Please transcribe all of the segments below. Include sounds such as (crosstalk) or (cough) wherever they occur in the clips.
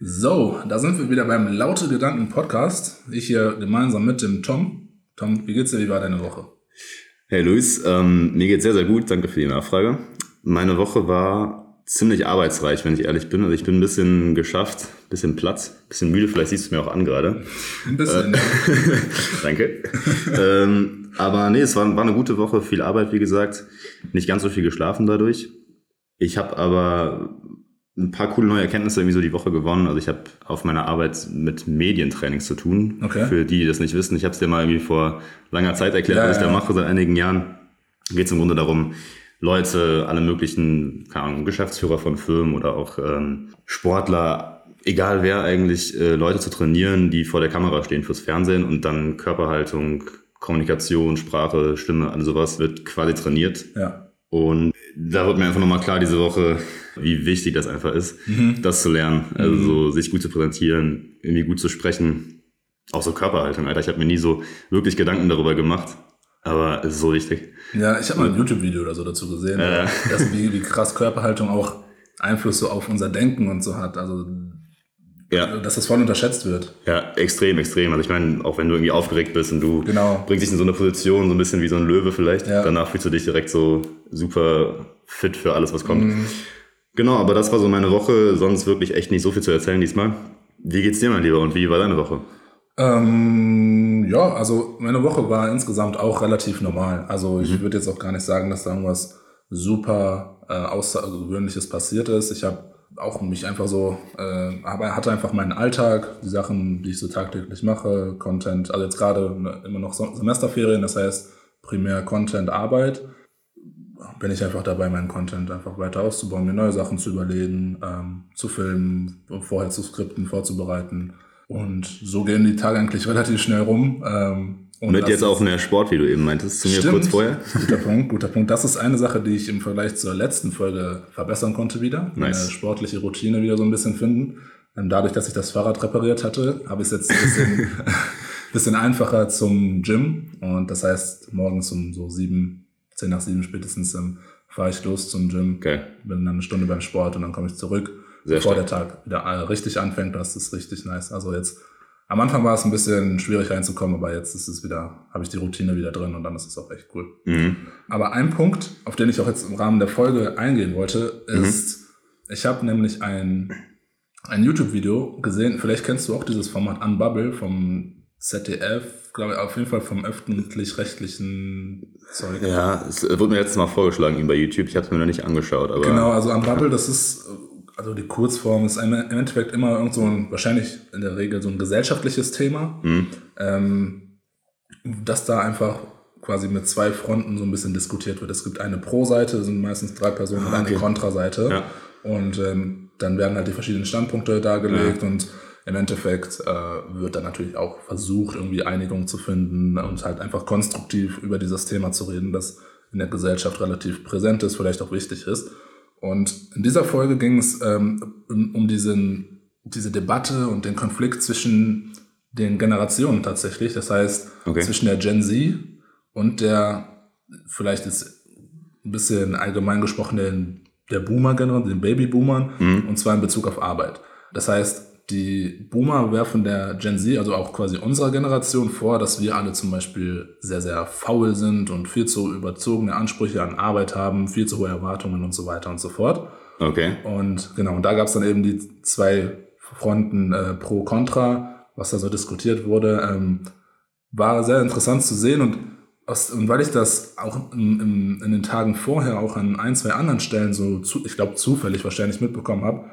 So, da sind wir wieder beim Laute Gedanken Podcast. Ich hier gemeinsam mit dem Tom. Tom, wie geht's dir? Wie war deine Woche? Hey Luis, ähm, mir geht's sehr, sehr gut. Danke für die Nachfrage. Meine Woche war ziemlich arbeitsreich, wenn ich ehrlich bin. Also ich bin ein bisschen geschafft, ein bisschen Platz, ein bisschen müde. Vielleicht siehst du mir auch an gerade. Ein bisschen. Äh, (laughs) Danke. ähm, aber nee, es war, war eine gute Woche. Viel Arbeit, wie gesagt. Nicht ganz so viel geschlafen dadurch. Ich habe aber ein paar coole neue Erkenntnisse irgendwie so die Woche gewonnen. Also ich habe auf meiner Arbeit mit Medientrainings zu tun. Okay. Für die, die das nicht wissen. Ich habe es dir mal irgendwie vor langer Zeit erklärt, Ja, was ich da mache seit einigen Jahren. Geht es im Grunde darum, Leute, alle möglichen, keine Ahnung, Geschäftsführer von Firmen oder auch ähm, Sportler, egal wer eigentlich, äh, Leute zu trainieren, die vor der Kamera stehen fürs Fernsehen und dann Körperhaltung, Kommunikation, Sprache, Stimme, all sowas wird quasi trainiert. Ja. Und da wird mir einfach nochmal klar diese Woche, wie wichtig das einfach ist, das zu lernen. Also so sich gut zu präsentieren, irgendwie gut zu sprechen. Auch so Körperhaltung, Alter. Ich habe mir nie so wirklich Gedanken darüber gemacht. Aber es ist so wichtig. Ja, ich habe mal ein YouTube-Video oder so dazu gesehen, Ja. dass wie, wie krass Körperhaltung auch Einfluss so auf unser Denken und so hat. Also, Ja, dass das voll unterschätzt wird. ja, extrem, extrem. Also ich meine, auch wenn du irgendwie aufgeregt bist und du Genau. bringst dich in so eine Position, so ein bisschen wie so ein Löwe vielleicht, Ja. danach fühlst du dich direkt so super fit für alles, was kommt. Mhm. Genau, aber das war so meine Woche. Sonst wirklich echt nicht so viel zu erzählen diesmal. Wie geht's dir, mein Lieber, und wie war deine Woche? Ähm, ja, also meine Woche war insgesamt auch relativ normal. Also ich würde jetzt auch gar nicht sagen, dass da irgendwas super äh, Außergewöhnliches passiert ist. Ich habe auch mich einfach so, äh, aber hatte einfach meinen Alltag, die Sachen, die ich so tagtäglich mache, Content, also jetzt gerade ne, immer noch Sem- Semesterferien, das heißt primär Content, Arbeit. Bin ich einfach dabei, meinen Content einfach weiter auszubauen, mir neue Sachen zu überlegen, ähm, zu filmen, vorher zu skripten, vorzubereiten. Und so gehen die Tage eigentlich (laughs) relativ schnell rum. Ähm, und Mit das jetzt auch mehr Sport, wie du eben meintest, zu mir Stimmt. kurz vorher. (laughs) Guter Punkt, guter Punkt. Das ist eine Sache, die ich im Vergleich zur letzten Folge verbessern konnte wieder. Meine Nice. sportliche Routine wieder so ein bisschen finden. Ähm, Dadurch, dass ich das Fahrrad repariert hatte, habe ich es jetzt ein bisschen, (laughs) bisschen einfacher zum Gym. Und das heißt, morgens um so sieben, zehn nach sieben spätestens ähm, fahre ich los zum Gym. Okay. Bin dann eine Stunde beim Sport und dann komme ich zurück, Sehr bevor stark. der Tag wieder äh, richtig anfängt. Das ist richtig nice. Also jetzt, am Anfang war es ein bisschen schwierig reinzukommen, aber jetzt ist es wieder, habe ich die Routine wieder drin und dann ist es auch echt cool. Mhm. Aber ein Punkt, auf den ich auch jetzt im Rahmen der Folge eingehen wollte, ist, ich habe nämlich ein, ein YouTube-Video gesehen, vielleicht kennst du auch dieses Format Unbubble vom ZDF, glaube ich, auf jeden Fall vom öffentlich-rechtlichen Zeug. Ja, es wurde mir letztes Mal vorgeschlagen eben bei YouTube. Ich habe es mir noch nicht angeschaut, aber Genau, also Unbubble, das ist, also die Kurzform ist im Endeffekt immer irgend so ein, wahrscheinlich in der Regel so ein gesellschaftliches Thema, ähm, dass da einfach quasi mit zwei Fronten so ein bisschen diskutiert wird. Es gibt eine Pro-Seite, sind meistens drei Personen und eine okay. Kontra-Seite. Ja. Und ähm, dann werden halt die verschiedenen Standpunkte dargelegt und im Endeffekt äh, wird dann natürlich auch versucht, irgendwie Einigung zu finden und halt einfach konstruktiv über dieses Thema zu reden, das in der Gesellschaft relativ präsent ist, vielleicht auch wichtig ist. Und in dieser Folge ging es ähm, um, diesen, diese Debatte und den Konflikt zwischen den Generationen tatsächlich. Das heißt, Okay. zwischen der Gen Z und der, vielleicht ist ein bisschen allgemein gesprochen, der, der Boomer-Generation, den Baby-Boomern, und zwar in Bezug auf Arbeit. Das heißt, die Boomer werfen der Gen Z, also auch quasi unserer Generation, vor, dass wir alle zum Beispiel sehr, sehr faul sind und viel zu überzogene Ansprüche an Arbeit haben, viel zu hohe Erwartungen und so weiter und so fort. okay. Und genau, und da gab es dann eben die zwei Fronten äh, pro Contra, was da so diskutiert wurde. Ähm, war sehr interessant zu sehen und, aus, und weil ich das auch im, im, in den Tagen vorher auch an ein, zwei anderen Stellen so, zu, ich glaube zufällig wahrscheinlich mitbekommen habe,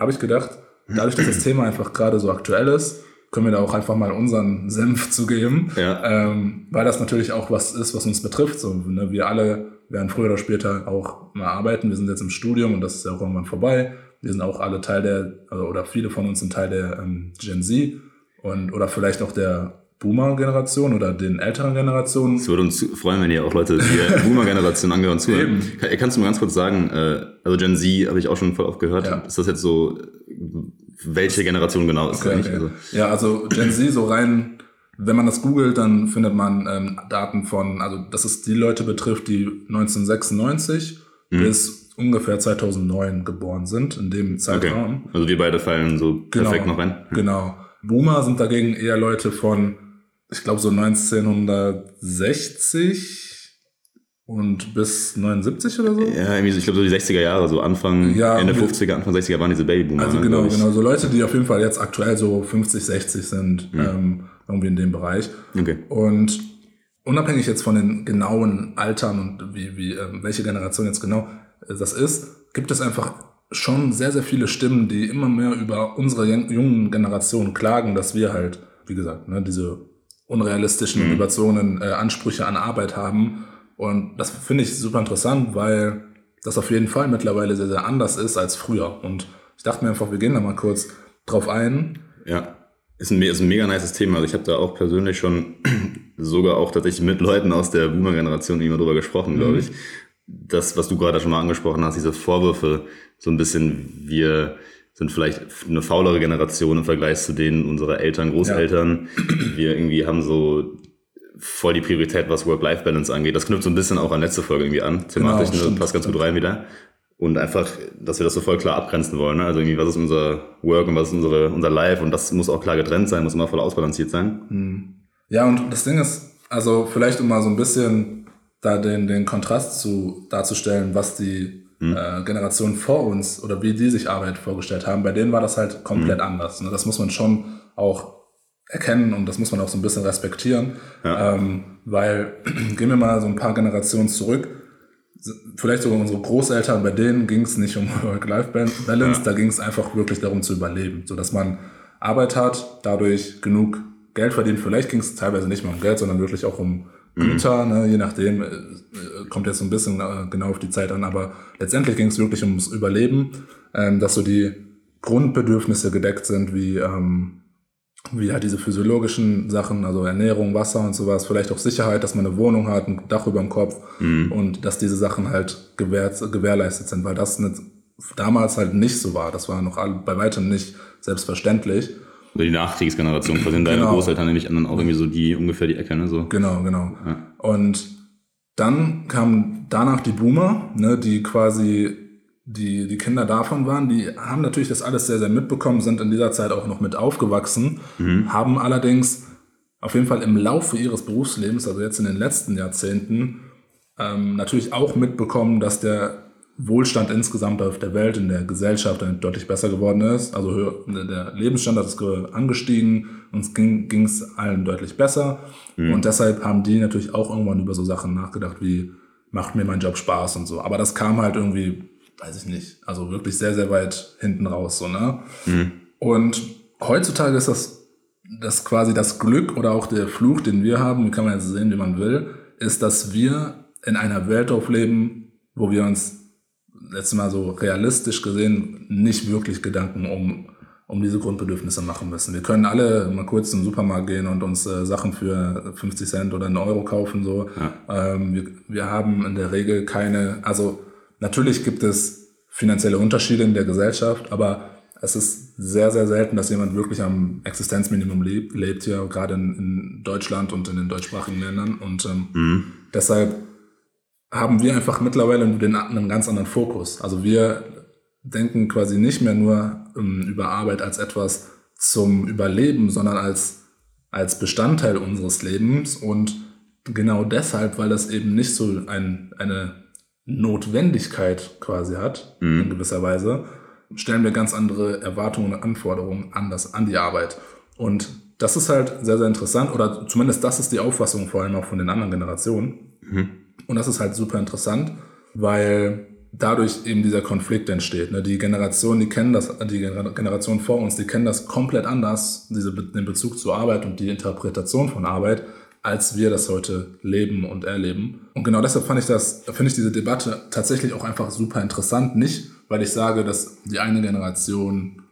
habe ich gedacht, dadurch, dass das (clears throat) Thema einfach gerade so aktuell ist, können wir da auch einfach mal unseren Senf zugeben, Ja. ähm, weil das natürlich auch was ist, was uns betrifft. So, ne? Wir alle werden früher oder später auch mal arbeiten. Wir sind jetzt im Studium und das ist ja auch irgendwann vorbei. Wir sind auch alle Teil der, also, oder viele von uns sind Teil der ähm, Gen Z und oder vielleicht auch der Boomer-Generation oder den älteren Generationen. Es würde uns freuen, wenn ihr auch Leute, die der (laughs) Boomer-Generation angehören, zuhören. Kann, kannst du mir ganz kurz sagen, äh, also Gen Z habe ich auch schon voll oft gehört. Ja. Ist das jetzt so, welche Generation genau ist das Okay, okay. Also, Ja, also Gen Z so rein, wenn man das googelt, dann findet man ähm, Daten von, also dass es die Leute betrifft, die 1996 bis ungefähr 2009 geboren sind, in dem Zeitraum. Okay. Also wir beide fallen so Genau. perfekt noch rein. Genau. Boomer sind dagegen eher Leute von, ich glaube so 1960 und bis 79 oder so. Ja, irgendwie so, ich glaube so die 60er Jahre, so Anfang, Ja, Ende wir- 50er, Anfang 60er waren diese Babyboomer. Also ne, genau, genau. So Leute, die auf jeden Fall jetzt aktuell so 50, 60 sind, ähm, irgendwie in dem Bereich. Okay. Und unabhängig jetzt von den genauen Altern und wie, wie ähm, welche Generation jetzt genau äh, das ist, gibt es einfach schon sehr, sehr viele Stimmen, die immer mehr über unsere jungen Generationen klagen, dass wir halt, wie gesagt, ne, diese unrealistischen und überzogenen äh, Ansprüche an Arbeit haben. Und das finde ich super interessant, weil das auf jeden Fall mittlerweile sehr, sehr anders ist als früher. Und ich dachte mir einfach, wir gehen da mal kurz drauf ein. Ja, ist ein, ist ein mega nices Thema. Also ich habe da auch persönlich schon (clears throat) sogar auch tatsächlich mit Leuten aus der Boomer-Generation immer drüber gesprochen, glaube ich. Das, was du gerade schon mal angesprochen hast, diese Vorwürfe, so ein bisschen, wir sind vielleicht eine faulere Generation im Vergleich zu denen unserer Eltern, Großeltern. Wir irgendwie haben so voll die Priorität, was Work-Life-Balance angeht. Das knüpft so ein bisschen auch an letzte Folge irgendwie an. Thematisch, ne? stimmt, passt ganz gut rein wieder. Und einfach, dass wir das so voll klar abgrenzen wollen. Ne? Also irgendwie, was ist unser Work und was ist unsere, unser Life? Und das muss auch klar getrennt sein, muss immer voll ausbalanciert sein. Ja, und das Ding ist, also vielleicht um mal so ein bisschen da den, den Kontrast zu darzustellen, was die äh, Generation vor uns oder wie die sich Arbeit vorgestellt haben, bei denen war das halt komplett anders. Ne? Das muss man schon auch erkennen und das muss man auch so ein bisschen respektieren, ähm, weil (clears throat) gehen wir mal so ein paar Generationen zurück, vielleicht sogar unsere Großeltern, bei denen ging es nicht um (laughs) Work-Life-Balance, da ging es einfach wirklich darum zu überleben, so dass man Arbeit hat, dadurch genug Geld verdient. Vielleicht ging es teilweise nicht mehr um Geld, sondern wirklich auch um Güter, ne, je nachdem, äh, äh, kommt jetzt so ein bisschen äh, genau auf die Zeit an, aber letztendlich ging es wirklich ums Überleben, ähm, dass so die Grundbedürfnisse gedeckt sind, wie ähm, wie halt diese physiologischen Sachen, also Ernährung, Wasser und sowas, vielleicht auch Sicherheit, dass man eine Wohnung hat, ein Dach über dem Kopf und dass diese Sachen halt gewährt, gewährleistet sind, weil das nicht, damals halt nicht so war. Das war noch bei weitem nicht selbstverständlich. Oder die Nachkriegsgeneration, quasi sind deine Genau. Großeltern nämlich an dann auch irgendwie so die ungefähr die Ecke, ne? So. Genau, genau. Und dann kamen danach die Boomer, ne, die quasi die, die Kinder davon waren, die haben natürlich das alles sehr, sehr mitbekommen, sind in dieser Zeit auch noch mit aufgewachsen, haben allerdings auf jeden Fall im Laufe ihres Berufslebens, also jetzt in den letzten Jahrzehnten, ähm, natürlich auch mitbekommen, dass der Wohlstand insgesamt auf der Welt, in der Gesellschaft deutlich besser geworden ist. Also höher, der Lebensstandard ist ge- angestiegen, uns ging es allen deutlich besser. Und deshalb haben die natürlich auch irgendwann über so Sachen nachgedacht, wie macht mir mein Job Spaß und so. Aber das kam halt irgendwie, weiß ich nicht, also wirklich sehr, sehr weit hinten raus, so, ne? Und heutzutage ist das, das quasi das Glück oder auch der Fluch, den wir haben, kann man jetzt sehen, wie man will, ist, dass wir in einer Welt aufleben, wo wir uns letztes Mal so realistisch gesehen nicht wirklich Gedanken um, um diese Grundbedürfnisse machen müssen. Wir können alle mal kurz zum Supermarkt gehen und uns äh, Sachen für 50 Cent oder einen Euro kaufen. So. Ähm, wir, wir haben in der Regel keine, also natürlich gibt es finanzielle Unterschiede in der Gesellschaft, aber es ist sehr, sehr selten, dass jemand wirklich am Existenzminimum lebt, lebt hier gerade in, in Deutschland und in den deutschsprachigen Ländern. Und ähm, deshalb haben wir einfach mittlerweile den, einen ganz anderen Fokus. Also wir denken quasi nicht mehr nur ähm, über Arbeit als etwas zum Überleben, sondern als, als Bestandteil unseres Lebens. Und genau deshalb, weil das eben nicht so ein, eine Notwendigkeit quasi hat, in gewisser Weise, stellen wir ganz andere Erwartungen und Anforderungen an, das, an die Arbeit. Und das ist halt sehr, sehr interessant, oder zumindest das ist die Auffassung vor allem auch von den anderen Generationen. Und das ist halt super interessant, weil dadurch eben dieser Konflikt entsteht. Ne? Die Generation, die kennen das, die Generation vor uns, die kennen das komplett anders, diese, den Bezug zur Arbeit und die Interpretation von Arbeit, als wir das heute leben und erleben. Und genau deshalb fand ich das, finde ich diese Debatte tatsächlich auch einfach super interessant. Nicht, weil ich sage, dass die eine Generation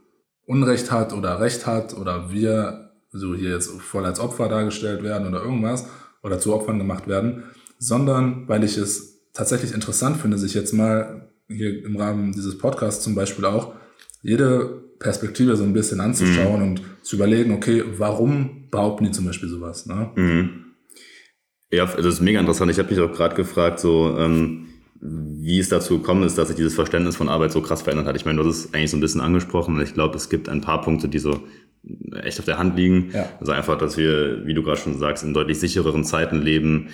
Unrecht hat oder Recht hat oder wir so hier jetzt voll als Opfer dargestellt werden oder irgendwas oder zu Opfern gemacht werden, sondern weil ich es tatsächlich interessant finde, sich jetzt mal hier im Rahmen dieses Podcasts zum Beispiel auch jede Perspektive so ein bisschen anzuschauen und zu überlegen, okay, warum behaupten die zum Beispiel sowas? Ne? Ja, also das ist mega interessant. Ich habe mich auch gerade gefragt, so ähm, wie es dazu gekommen ist, dass sich dieses Verständnis von Arbeit so krass verändert hat. Ich meine, du hast es eigentlich so ein bisschen angesprochen. Ich glaube, es gibt ein paar Punkte, die so echt auf der Hand liegen. Ja. Also einfach, dass wir, wie du gerade schon sagst, in deutlich sichereren Zeiten leben,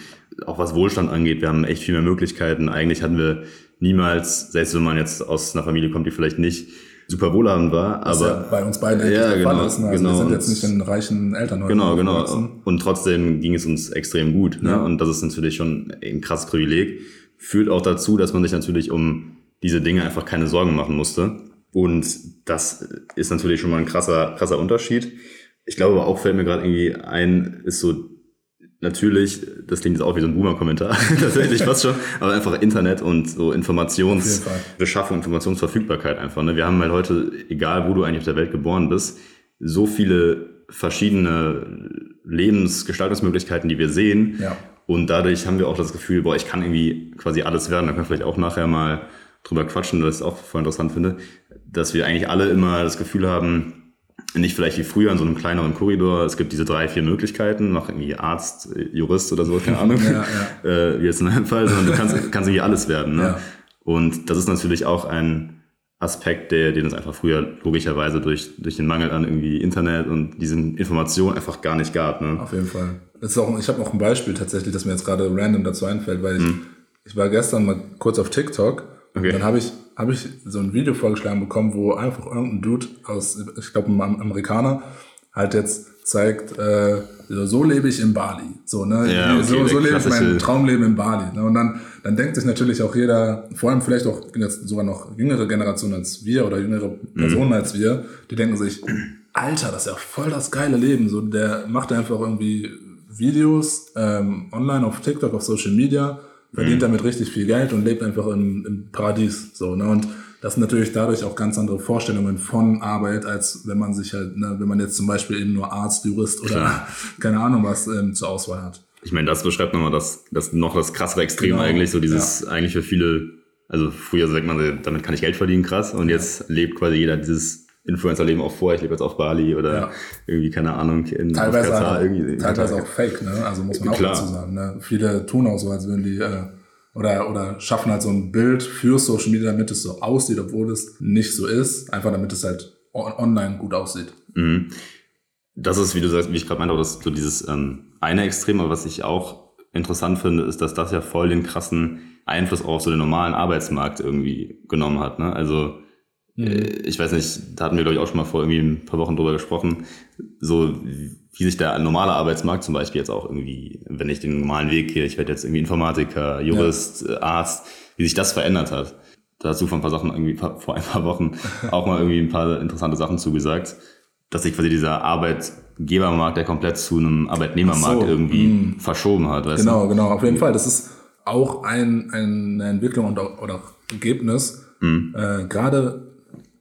auch was Wohlstand angeht. Wir haben echt viel mehr Möglichkeiten. Eigentlich hatten wir niemals, selbst wenn man jetzt aus einer Familie kommt, die vielleicht nicht super wohlhabend war, Was aber ja bei uns beiden ja, der genau, Fall ist. Ne? Also genau. wir sind jetzt nicht in reichen Elternhäusern. Genau, genau. Und trotzdem ging es uns extrem gut. Ne? Ja. Und das ist natürlich schon ein krasses Privileg. Führt auch dazu, dass man sich natürlich um diese Dinge einfach keine Sorgen machen musste. Und das ist natürlich schon mal ein krasser, krasser Unterschied. Ich glaube aber auch fällt mir gerade irgendwie ein, ist so natürlich, das klingt jetzt auch wie so ein Boomer-Kommentar, (laughs) tatsächlich fast schon, aber einfach Internet und so Informationsbeschaffung, Informationsverfügbarkeit einfach. Ne? Wir haben halt heute, egal wo du eigentlich auf der Welt geboren bist, so viele verschiedene Lebensgestaltungsmöglichkeiten, die wir sehen. Ja. Und dadurch haben wir auch das Gefühl, boah, ich kann irgendwie quasi alles werden. Da können wir vielleicht auch nachher mal drüber quatschen, weil ich es auch voll interessant finde, dass wir eigentlich alle immer das Gefühl haben, nicht vielleicht wie früher in so einem kleineren Korridor, es gibt diese drei, vier Möglichkeiten, mach irgendwie Arzt, Jurist oder so, keine (laughs) Ahnung, ja, ja. Äh, wie jetzt in deinem Fall, sondern du kannst, (laughs) kannst irgendwie alles werden. Ne? Ja. Und das ist natürlich auch ein Aspekt, der, den es einfach früher logischerweise durch, durch den Mangel an irgendwie Internet und diesen Informationen einfach gar nicht gab. Ne? Auf jeden Fall. Das ist auch, ich habe auch ein Beispiel tatsächlich, das mir jetzt gerade random dazu einfällt, weil ich, hm. ich war gestern mal kurz auf TikTok okay. und dann habe ich habe ich so ein Video vorgeschlagen bekommen, wo einfach irgendein Dude aus, ich glaube ein Amerikaner, halt jetzt zeigt, äh, so lebe ich in Bali. So, ne? Ja, okay, so, so lebe ich mein Traumleben in Bali. Ne? Und dann, dann denkt sich natürlich auch jeder, vor allem vielleicht auch jetzt sogar noch jüngere Generationen als wir oder jüngere mhm. Personen mhm. als wir, die denken sich, Alter, das ist ja voll das geile Leben. So, der macht einfach irgendwie Videos ähm, online auf TikTok, auf Social Media verdient mhm. damit richtig viel Geld und lebt einfach im, im Paradies. So, ne? Und das sind natürlich dadurch auch ganz andere Vorstellungen von Arbeit, als wenn man sich halt, ne, wenn man jetzt zum Beispiel eben nur Arzt, Jurist oder Klar. (laughs) keine Ahnung was ähm, zur Auswahl hat. Ich meine, das beschreibt nochmal das, das noch das krassere Extrem genau. eigentlich, so dieses ja. eigentlich für viele, also früher sagt man, damit kann ich Geld verdienen, krass, und jetzt lebt quasi jeder dieses Influencer-Leben auch vor. Ich lebe jetzt auf Bali oder ja. irgendwie, keine Ahnung, in teilweise Katar. Irgendwie, teilweise auch fake, ne? Also muss man Klar. auch dazu sagen. Ne? Viele tun auch so, als würden die äh, oder, oder schaffen halt so ein Bild für Social Media, damit es so aussieht, obwohl es nicht so ist. Einfach damit es halt online gut aussieht. Mhm. Das ist, wie du sagst, wie ich gerade meinte, das so dieses ähm, eine Extrem, aber was ich auch interessant finde, ist, dass das ja voll den krassen Einfluss auf so den normalen Arbeitsmarkt irgendwie genommen hat. Ne? Also Mhm. Ich weiß nicht, da hatten wir, glaube ich, auch schon mal vor irgendwie ein paar Wochen drüber gesprochen, so wie sich der normale Arbeitsmarkt zum Beispiel jetzt auch irgendwie, wenn ich den normalen Weg gehe, ich werde jetzt irgendwie Informatiker, Jurist, ja. Arzt, wie sich das verändert hat. Da hast du vor ein paar Sachen irgendwie vor ein paar Wochen (laughs) auch mal irgendwie ein paar interessante Sachen zugesagt, dass sich quasi dieser Arbeitgebermarkt, der komplett zu einem Arbeitnehmermarkt so, irgendwie mh. verschoben hat. Weißt genau, du? genau, auf jeden Fall. Das ist auch ein, eine Entwicklung und auch, oder Ergebnis. Mhm. Äh, Gerade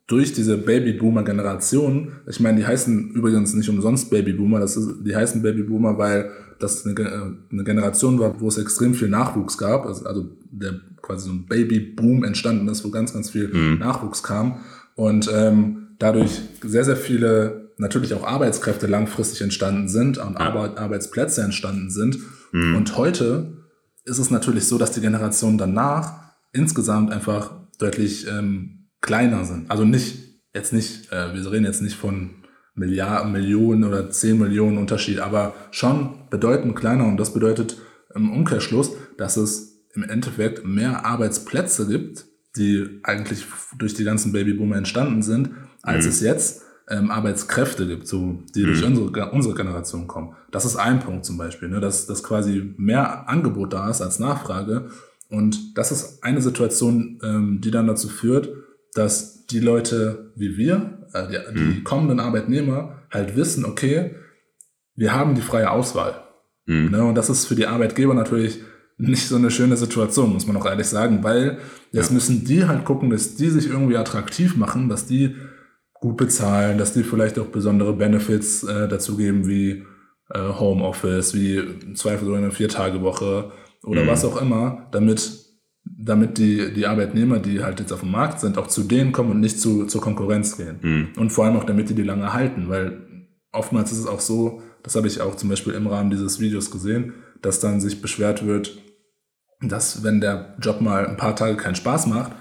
durch diese Babyboomer-Generation, ich meine, die heißen übrigens nicht umsonst Babyboomer, das ist, die heißen Babyboomer, weil das eine, eine Generation war, wo es extrem viel Nachwuchs gab, also, also der quasi so ein Babyboom entstanden ist, wo ganz, ganz viel mhm. Nachwuchs kam und ähm, dadurch sehr, sehr viele natürlich auch Arbeitskräfte langfristig entstanden sind und ja. Arbeitsplätze entstanden sind. Mhm. Und heute ist es natürlich so, dass die Generation danach insgesamt einfach deutlich ähm, kleiner sind. Also nicht, jetzt nicht, äh, wir reden jetzt nicht von Milliarden, Millionen oder 10 Millionen Unterschied, aber schon bedeutend kleiner und das bedeutet im Umkehrschluss, dass es im Endeffekt mehr Arbeitsplätze gibt, die eigentlich durch die ganzen Babyboomer entstanden sind, als mhm. es jetzt ähm, Arbeitskräfte gibt, so, die mhm. durch unsere, unsere Generation kommen. Das ist ein Punkt zum Beispiel, ne, dass, dass quasi mehr Angebot da ist als Nachfrage. Und das ist eine Situation, ähm, die dann dazu führt, dass die Leute wie wir, äh, die, die mhm. kommenden Arbeitnehmer, halt wissen, okay, wir haben die freie Auswahl. Mhm. Ne? Und das ist für die Arbeitgeber natürlich nicht so eine schöne Situation, muss man auch ehrlich sagen, weil jetzt ja. müssen die halt gucken, dass die sich irgendwie attraktiv machen, dass die gut bezahlen, dass die vielleicht auch besondere Benefits äh, dazu geben, wie äh, Homeoffice, wie Zweifel eine Vier-Tage-Woche oder mhm. was auch immer, damit damit die, die Arbeitnehmer, die halt jetzt auf dem Markt sind, auch zu denen kommen und nicht zu, zur Konkurrenz gehen. Mhm. Und vor allem auch, damit die die lange halten, weil oftmals ist es auch so, das habe ich auch zum Beispiel im Rahmen dieses Videos gesehen, dass dann sich beschwert wird, dass wenn der Job mal ein paar Tage keinen Spaß macht,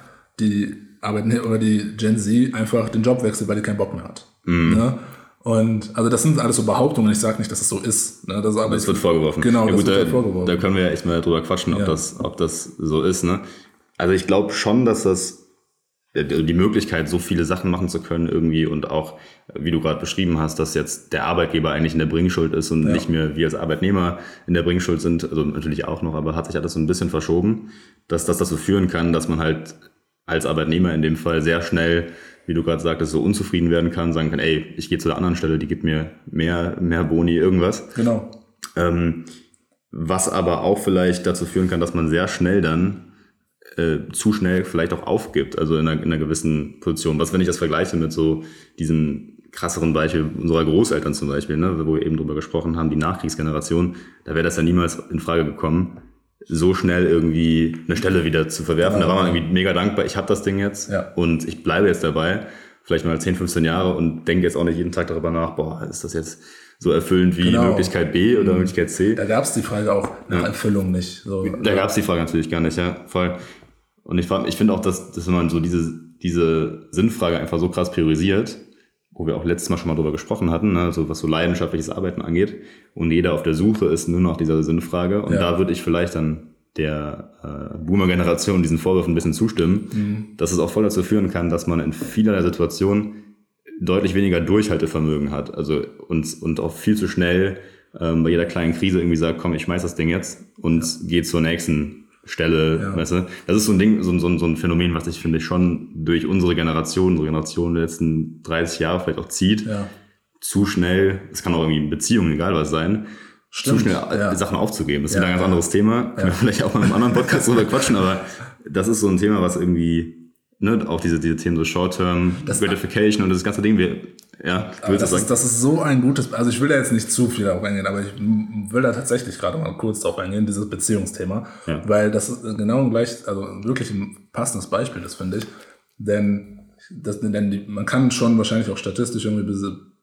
die Arbeitnehmer oder die Gen Z einfach den Job wechselt, weil die keinen Bock mehr hat. Mhm. Ne? Und also das sind alles so Behauptungen. Ich sage nicht, dass es so ist. Ne? Das, aber das wird vorgeworfen. Genau, ja, gut, das wird da, vorgeworfen. Da können wir ja echt mal drüber quatschen, ob, ja. das, ob das so ist. Ne? Also ich glaube schon, dass das die Möglichkeit, so viele Sachen machen zu können irgendwie und auch, wie du gerade beschrieben hast, dass jetzt der Arbeitgeber eigentlich in der Bringschuld ist und ja. nicht mehr wir als Arbeitnehmer in der Bringschuld sind, also natürlich auch noch, aber hat sich alles so ein bisschen verschoben, dass das dazu führen kann, dass man halt als Arbeitnehmer in dem Fall sehr schnell, wie du gerade sagtest, so unzufrieden werden kann, sagen kann, ey, ich gehe zu der anderen Stelle, die gibt mir mehr, mehr Boni, irgendwas. Genau. Ähm, was aber auch vielleicht dazu führen kann, dass man sehr schnell dann äh, zu schnell vielleicht auch aufgibt, also in einer, in einer gewissen Position. Was, wenn ich das vergleiche mit so diesem krasseren Beispiel unserer Großeltern zum Beispiel, ne, wo wir eben drüber gesprochen haben, die Nachkriegsgeneration, da wäre das ja niemals in Frage gekommen, so schnell irgendwie eine Stelle wieder zu verwerfen. Ja, da war man irgendwie mega dankbar, ich habe das Ding jetzt ja. und ich bleibe jetzt dabei, vielleicht mal 10, 15 Jahre und denke jetzt auch nicht jeden Tag darüber nach, boah, ist das jetzt so erfüllend wie genau. Möglichkeit B oder mhm. Möglichkeit C. Da gab es die Frage auch nach ja. Erfüllung nicht. So, da gab es die Frage natürlich gar nicht, ja, voll. Und ich, ich finde auch, dass, dass man so diese, diese Sinnfrage einfach so krass priorisiert, wo wir auch letztes Mal schon mal drüber gesprochen hatten, ne, so was so leidenschaftliches Arbeiten angeht, und jeder auf der Suche ist nur noch dieser Sinnfrage. Und ja. da würde ich vielleicht dann der äh, Boomer-Generation diesen Vorwürfen ein bisschen zustimmen, mhm. dass es auch voll dazu führen kann, dass man in vielerlei Situationen deutlich weniger Durchhaltevermögen hat. Also und, und auch viel zu schnell ähm, bei jeder kleinen Krise irgendwie sagt, komm, ich schmeiß das Ding jetzt und ja. gehe zur nächsten Stelle, ja. weißt du? Das ist so ein Ding, so, so, so ein Phänomen, was sich, finde ich, schon durch unsere Generation, unsere Generation der letzten 30 Jahre vielleicht auch zieht. Ja. Zu schnell, es kann auch irgendwie in Beziehungen, egal was sein, Stimmt, zu schnell ja. Sachen aufzugeben. Das ist ja, ein ganz anderes Thema. Können wir vielleicht auch mal in einem anderen Podcast drüber quatschen, aber das ist so ein Thema, was irgendwie ne, auch diese, diese Themen so Short-Term Gratification und das ganze Ding, wir, ja, aber das, ist, das ist so ein gutes, also ich will da jetzt nicht zu viel darauf eingehen, aber ich will da tatsächlich gerade mal kurz darauf eingehen, dieses Beziehungsthema, ja. weil das genau gleich, also wirklich ein passendes Beispiel ist, finde ich, denn, das, denn die, man kann schon wahrscheinlich auch statistisch irgendwie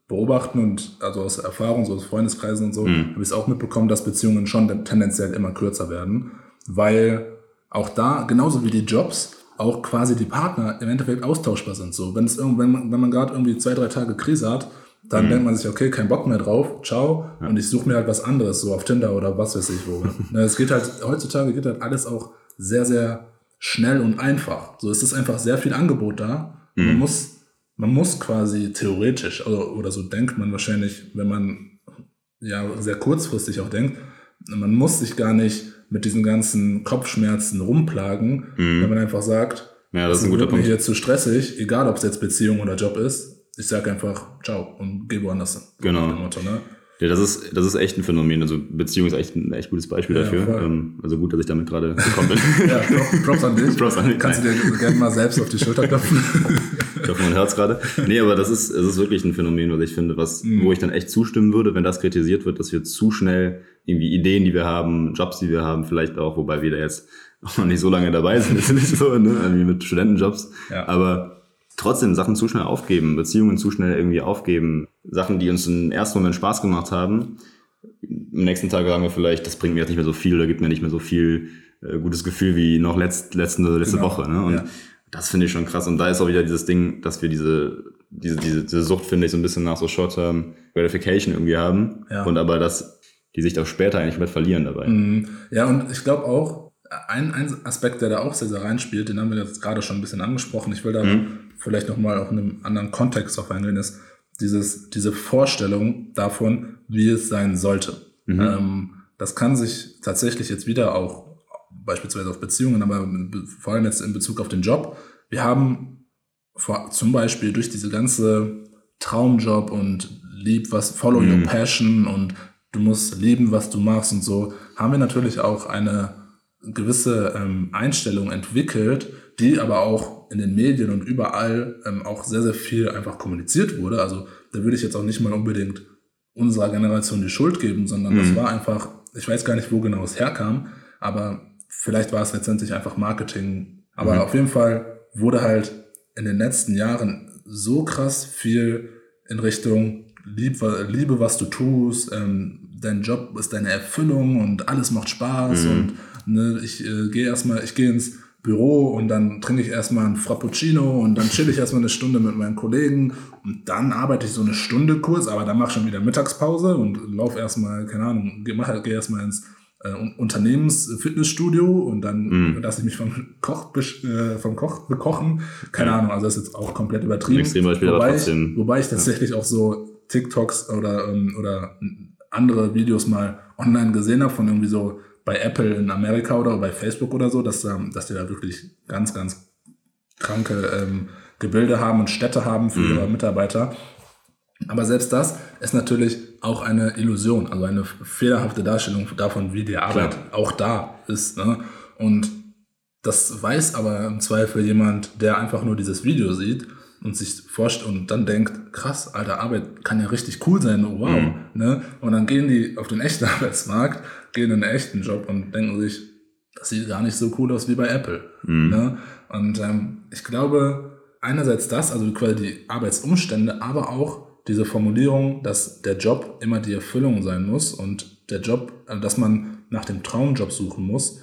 beobachten und also aus Erfahrung, so aus Freundeskreisen und so, mhm. habe ich es auch mitbekommen, dass Beziehungen schon tendenziell immer kürzer werden, weil auch da, genauso wie die Jobs, auch quasi die Partner im Endeffekt austauschbar sind. So, wenn es irgendwann, wenn man, man gerade irgendwie zwei, drei Tage Krise hat, dann mhm. denkt man sich, okay, kein Bock mehr drauf, ciao, ja. und ich suche mir halt was anderes, so auf Tinder oder was weiß ich wo. (laughs) Ne, es geht halt, heutzutage geht halt alles auch sehr, sehr schnell und einfach. So, es ist einfach sehr viel Angebot da. Mhm. Man muss, man muss quasi theoretisch, oder, oder so denkt man wahrscheinlich, wenn man ja sehr kurzfristig auch denkt, man muss sich gar nicht mit diesen ganzen Kopfschmerzen rumplagen, mhm. wenn man einfach sagt, ja, das ist ein guter Punkt. mir hier zu stressig, egal ob es jetzt Beziehung oder Job ist. Ich sage einfach ciao und gehe woanders hin. Genau. Motto, ne? Ja, das ist, das ist echt ein Phänomen. Also Beziehung ist echt ein echt gutes Beispiel ja, dafür. Ähm, also gut, dass ich damit gerade (laughs) gekommen bin. ja, Props an dich. Props an dich. Kannst Nein. du dir gerne mal selbst auf die Schulter klopfen. ich hoffe, man hört es gerade. Nee, aber das ist, es ist wirklich ein Phänomen, was ich finde, was, mhm. wo ich dann echt zustimmen würde, wenn das kritisiert wird, dass wir zu schnell irgendwie Ideen, die wir haben, Jobs, die wir haben, vielleicht auch, wobei wir da jetzt auch noch nicht so lange dabei sind, ist (laughs) nicht so, ne? Irgendwie mit Studentenjobs. Ja. Aber trotzdem Sachen zu schnell aufgeben, Beziehungen zu schnell irgendwie aufgeben, Sachen, die uns im ersten Moment Spaß gemacht haben. Am nächsten Tag sagen wir vielleicht, das bringt mir jetzt nicht mehr so viel oder gibt mir nicht mehr so viel äh, gutes Gefühl wie noch letzt, letzte, letzte genau. Woche. Ne? Und ja. das finde ich schon krass. Und da ist auch wieder dieses Ding, dass wir diese, diese, diese, diese Sucht, finde ich, so ein bisschen nach so Short-Term Gratification irgendwie haben. Ja. Und aber das die sich auch später eigentlich mit verlieren dabei. Mhm. Ja, und ich glaube auch, ein, ein Aspekt, der da auch sehr, sehr reinspielt, den haben wir jetzt gerade schon ein bisschen angesprochen, ich will da mhm. vielleicht nochmal auf einem anderen Kontext auf eingehen, ist dieses, diese Vorstellung davon, wie es sein sollte. Mhm. Ähm, das kann sich tatsächlich jetzt wieder auch beispielsweise auf Beziehungen, aber vor allem jetzt in Bezug auf den Job. Wir haben vor, zum Beispiel durch diese ganze Traumjob und lieb was, follow mhm. your passion und du musst lieben, was du machst und so, haben wir natürlich auch eine gewisse ähm, Einstellung entwickelt, die aber auch in den Medien und überall ähm, auch sehr, sehr viel einfach kommuniziert wurde. Also da würde ich jetzt auch nicht mal unbedingt unserer Generation die Schuld geben, sondern mhm. das war einfach, ich weiß gar nicht, wo genau es herkam, aber vielleicht war es letztendlich einfach Marketing. Aber mhm. auf jeden Fall wurde halt in den letzten Jahren so krass viel in Richtung Lieb, liebe, was du tust, ähm, dein Job ist deine Erfüllung und alles macht Spaß Mhm. und ne, ich äh, gehe erstmal, ich gehe ins Büro und dann trinke ich erstmal ein Frappuccino und dann chill ich erstmal eine Stunde mit meinen Kollegen und dann arbeite ich so eine Stunde kurz, aber dann mache ich schon wieder Mittagspause und laufe erstmal, keine Ahnung, gehe gehe erstmal ins äh, Un- Unternehmensfitnessstudio und dann Mhm. lasse ich mich vom Koch, äh, vom Koch bekochen. Keine Ahnung, also das ist jetzt auch komplett übertrieben. Ein Extrembeispiel, aber wobei, trotzdem. ich, wobei ich tatsächlich auch so TikToks oder, ähm, oder andere Videos mal online gesehen habe von irgendwie so bei Apple in Amerika oder bei Facebook oder so, dass, ähm, dass die da wirklich ganz, ganz kranke ähm, Gebilde haben und Städte haben für ihre Mitarbeiter. Aber selbst das ist natürlich auch eine Illusion, also eine fehlerhafte Darstellung davon, wie die Arbeit auch da ist. Ne? Und das weiß aber im Zweifel jemand, der einfach nur dieses Video sieht und sich forscht und dann denkt, krass, alter Arbeit kann ja richtig cool sein, oh, wow. Ne? Und dann gehen die auf den echten (laughs) Arbeitsmarkt, gehen in einen echten Job und denken sich, das sieht gar nicht so cool aus wie bei Apple. Ne? Und ähm, ich glaube, einerseits das, also quasi die Arbeitsumstände, aber auch diese Formulierung, dass der Job immer die Erfüllung sein muss und der Job, also dass man nach dem Traumjob suchen muss,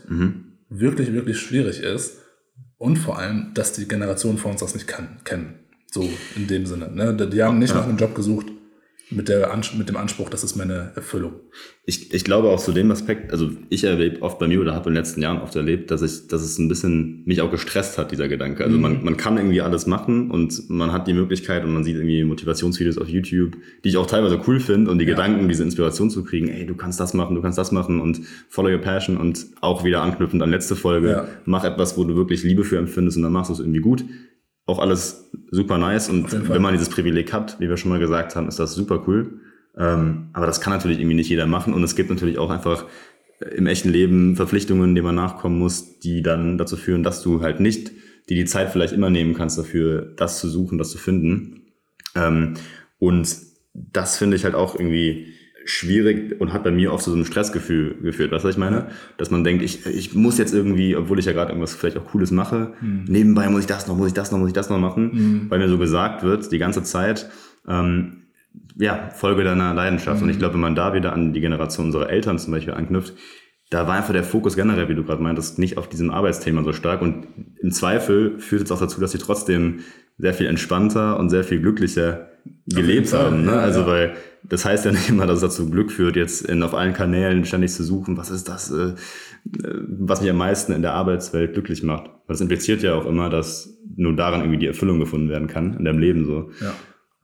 wirklich, wirklich schwierig ist. Und vor allem, dass die Generation vor uns das nicht kann, kennen. So in dem Sinne. Ne? Die haben nicht nach einem Job gesucht mit, der, mit dem Anspruch, das ist meine Erfüllung. Ich, ich glaube auch zu dem Aspekt, also ich erlebe oft bei mir oder habe in den letzten Jahren oft erlebt, dass ich, dass es ein bisschen mich auch gestresst hat, dieser Gedanke. Also man, man kann irgendwie alles machen und man hat die Möglichkeit und man sieht irgendwie Motivationsvideos auf YouTube, die ich auch teilweise cool finde und die Gedanken, diese Inspiration zu kriegen, ey, du kannst das machen, du kannst das machen und follow your passion und auch wieder anknüpfend an letzte Folge, Ja. mach etwas, wo du wirklich Liebe für empfindest und dann machst du es irgendwie gut. Auch alles super nice und wenn man dieses Privileg hat, wie wir schon mal gesagt haben, ist das super cool. Ähm, aber das kann natürlich irgendwie nicht jeder machen und es gibt natürlich auch einfach äh, im echten Leben Verpflichtungen, denen man nachkommen muss, die dann dazu führen, dass du halt nicht, die die Zeit vielleicht immer nehmen kannst dafür, das zu suchen, das zu finden. Ähm, und das finde ich halt auch irgendwie schwierig und hat bei mir oft zu so einem Stressgefühl geführt. Weißt du, was ich meine? Dass man denkt, ich, ich muss jetzt irgendwie, obwohl ich ja gerade irgendwas vielleicht auch Cooles mache, nebenbei muss ich das noch, muss ich das noch, muss ich das noch machen, weil mir so gesagt wird, die ganze Zeit, ähm, ja, Folge deiner Leidenschaft. Und ich glaube, wenn man da wieder an die Generation unserer Eltern zum Beispiel anknüpft, da war einfach der Fokus generell, wie du gerade meintest, nicht auf diesem Arbeitsthema so stark. Und im Zweifel führt es auch dazu, dass sie trotzdem sehr viel entspannter und sehr viel glücklicher gelebt haben. Ne? ja, also, ja. weil das heißt ja (laughs) nicht immer, dass es dazu Glück führt, jetzt in, auf allen Kanälen ständig zu suchen, was ist das, äh, äh, was mich am meisten in der Arbeitswelt glücklich macht. Weil das impliziert ja auch immer, dass nur daran irgendwie die Erfüllung gefunden werden kann, in deinem Leben so. Ja.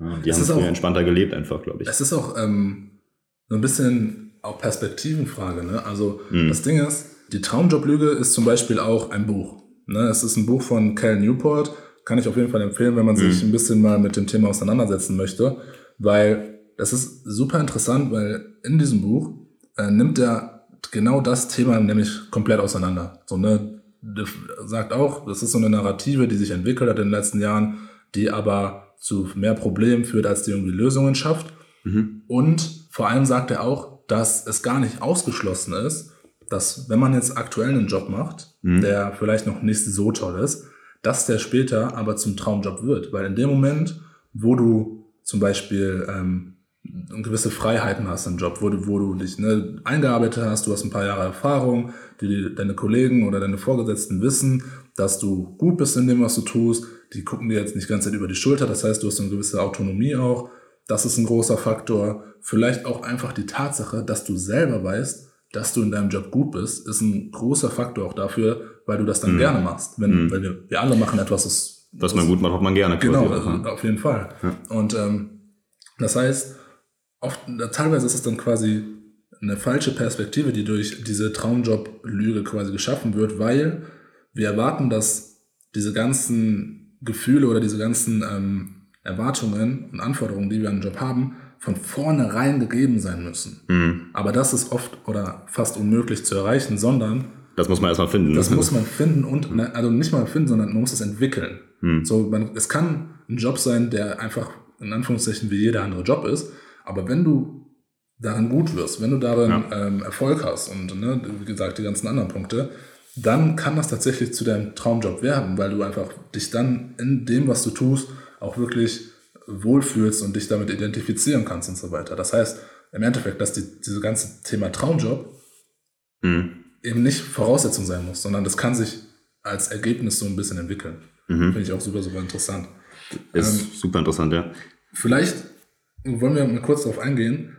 Ja, die Es haben ist auch- früher entspannter gelebt einfach, glaube ich. Es ist auch ähm, so ein bisschen auch Perspektivenfrage. Ne? Also das Ding ist, die Traumjoblüge ist zum Beispiel auch ein Buch. Ne? Es ist ein Buch von Cal Newport. Kann ich auf jeden Fall empfehlen, wenn man sich ein bisschen mal mit dem Thema auseinandersetzen möchte. Weil das ist super interessant, weil in diesem Buch äh, nimmt er genau das Thema nämlich komplett auseinander. So, ne, sagt auch, das ist so eine Narrative, die sich entwickelt hat in den letzten Jahren, die aber zu mehr Problemen führt, als die irgendwie Lösungen schafft. Und vor allem sagt er auch, dass es gar nicht ausgeschlossen ist, dass wenn man jetzt aktuell einen Job macht, der vielleicht noch nicht so toll ist, dass der später aber zum Traumjob wird. Weil in dem Moment, wo du zum Beispiel ähm, gewisse Freiheiten hast im Job, wo du, wo du dich ne, eingearbeitet hast, du hast ein paar Jahre Erfahrung, die deine Kollegen oder deine Vorgesetzten wissen, dass du gut bist in dem, was du tust, die gucken dir jetzt nicht ganz über die Schulter, das heißt, du hast eine gewisse Autonomie auch, das ist ein großer Faktor. Vielleicht auch einfach die Tatsache, dass du selber weißt, dass du in deinem Job gut bist, ist ein großer Faktor auch dafür, weil du das dann gerne machst. Wenn, weil wir, wir alle machen etwas, das Was man gut macht, hat man gerne. Genau, ne? auf jeden Fall. Und ähm, das heißt, oft, teilweise ist es dann quasi eine falsche Perspektive, die durch diese Traumjob-Lüge quasi geschaffen wird, weil wir erwarten, dass diese ganzen Gefühle oder diese ganzen ähm, Erwartungen und Anforderungen, die wir an den Job haben, von vornherein gegeben sein müssen. Mhm. Aber das ist oft oder fast unmöglich zu erreichen, sondern Das muss man erstmal finden. das ne? muss man finden und, ne, also nicht mal finden, sondern man muss es entwickeln. So, man, es kann ein Job sein, der einfach in Anführungszeichen wie jeder andere Job ist, aber wenn du darin gut wirst, wenn du darin ähm, Erfolg hast und ne, wie gesagt die ganzen anderen Punkte, dann kann das tatsächlich zu deinem Traumjob werden, weil du einfach dich dann in dem, was du tust, auch wirklich wohlfühlst und dich damit identifizieren kannst und so weiter. Das heißt, im Endeffekt, dass die, dieses ganze Thema Traumjob Mhm. eben nicht Voraussetzung sein muss, sondern das kann sich als Ergebnis so ein bisschen entwickeln. Mhm. Finde ich auch super, super interessant. Ist Ähm, super interessant, ja. Vielleicht wollen wir mal kurz darauf eingehen.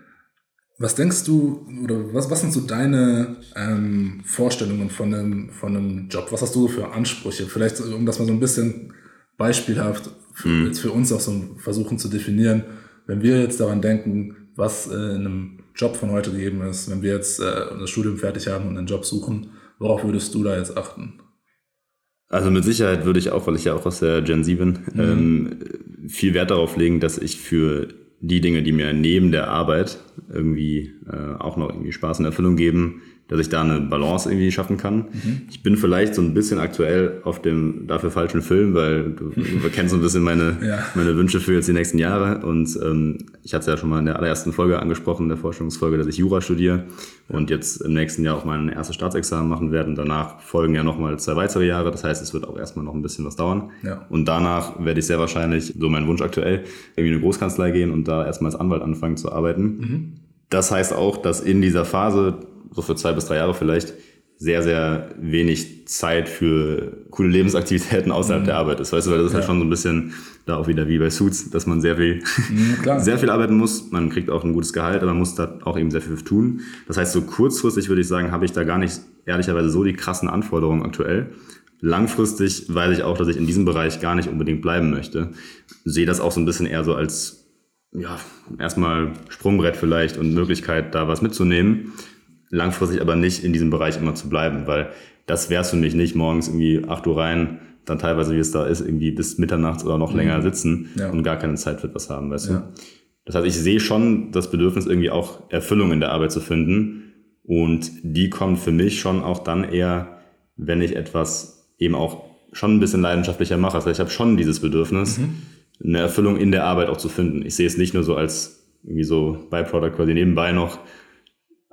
Was denkst du, oder was, was sind so deine ähm, Vorstellungen von einem, von einem Job? Was hast du für Ansprüche? Vielleicht, um das mal so ein bisschen beispielhaft für, jetzt für uns auch so versuchen zu definieren, wenn wir jetzt daran denken, was äh, in einem Job von heute gegeben ist, wenn wir jetzt äh, das Studium fertig haben und einen Job suchen, worauf würdest du da jetzt achten? Also mit Sicherheit würde ich auch, weil ich ja auch aus der Gen Z bin, Mhm. ähm, viel Wert darauf legen, dass ich für die Dinge, die mir neben der Arbeit irgendwie äh, auch noch irgendwie Spaß und Erfüllung geben, dass ich da eine Balance irgendwie schaffen kann. Mhm. Ich bin vielleicht so ein bisschen aktuell auf dem dafür falschen Film, weil du, du kennst so ein bisschen meine, (laughs) Ja. meine Wünsche für jetzt die nächsten Jahre. Und ähm, ich hatte es ja schon mal in der allerersten Folge angesprochen, in der Vorstellungsfolge, dass ich Jura studiere und jetzt im nächsten Jahr auch mein erstes Staatsexamen machen werde. Und danach folgen ja nochmal zwei weitere Jahre. Das heißt, es wird auch erstmal noch ein bisschen was dauern. Ja. Und danach werde ich sehr wahrscheinlich, so mein Wunsch aktuell, irgendwie in eine Großkanzlei gehen und da erstmal als Anwalt anfangen zu arbeiten. Das heißt auch, dass in dieser Phase, so für zwei bis drei Jahre vielleicht, sehr, sehr wenig Zeit für coole Lebensaktivitäten außerhalb der Arbeit ist. Weißt du, weil das ist halt Ja. schon so ein bisschen da auch wieder wie bei Suits, dass man sehr viel, Mhm, (laughs) sehr viel arbeiten muss. Man kriegt auch ein gutes Gehalt, aber man muss da auch eben sehr viel tun. Das heißt, so kurzfristig würde ich sagen, habe ich da gar nicht ehrlicherweise so die krassen Anforderungen aktuell. Langfristig weiß ich auch, dass ich in diesem Bereich gar nicht unbedingt bleiben möchte. Sehe das auch so ein bisschen eher so als, ja, erstmal Sprungbrett vielleicht und Möglichkeit, da was mitzunehmen. Langfristig aber nicht in diesem Bereich immer zu bleiben, weil das wäre es für mich nicht, morgens irgendwie 8 Uhr rein, dann teilweise, wie es da ist, irgendwie bis Mitternachts oder noch länger sitzen Ja. und gar keine Zeit für etwas haben, weißt Ja. du? Das heißt, ich sehe schon das Bedürfnis, irgendwie auch Erfüllung in der Arbeit zu finden. Und die kommt für mich schon auch dann eher, wenn ich etwas eben auch schon ein bisschen leidenschaftlicher mache. Das heißt, ich habe schon dieses Bedürfnis, eine Erfüllung in der Arbeit auch zu finden. Ich sehe es nicht nur so als irgendwie so Byproduct quasi nebenbei noch,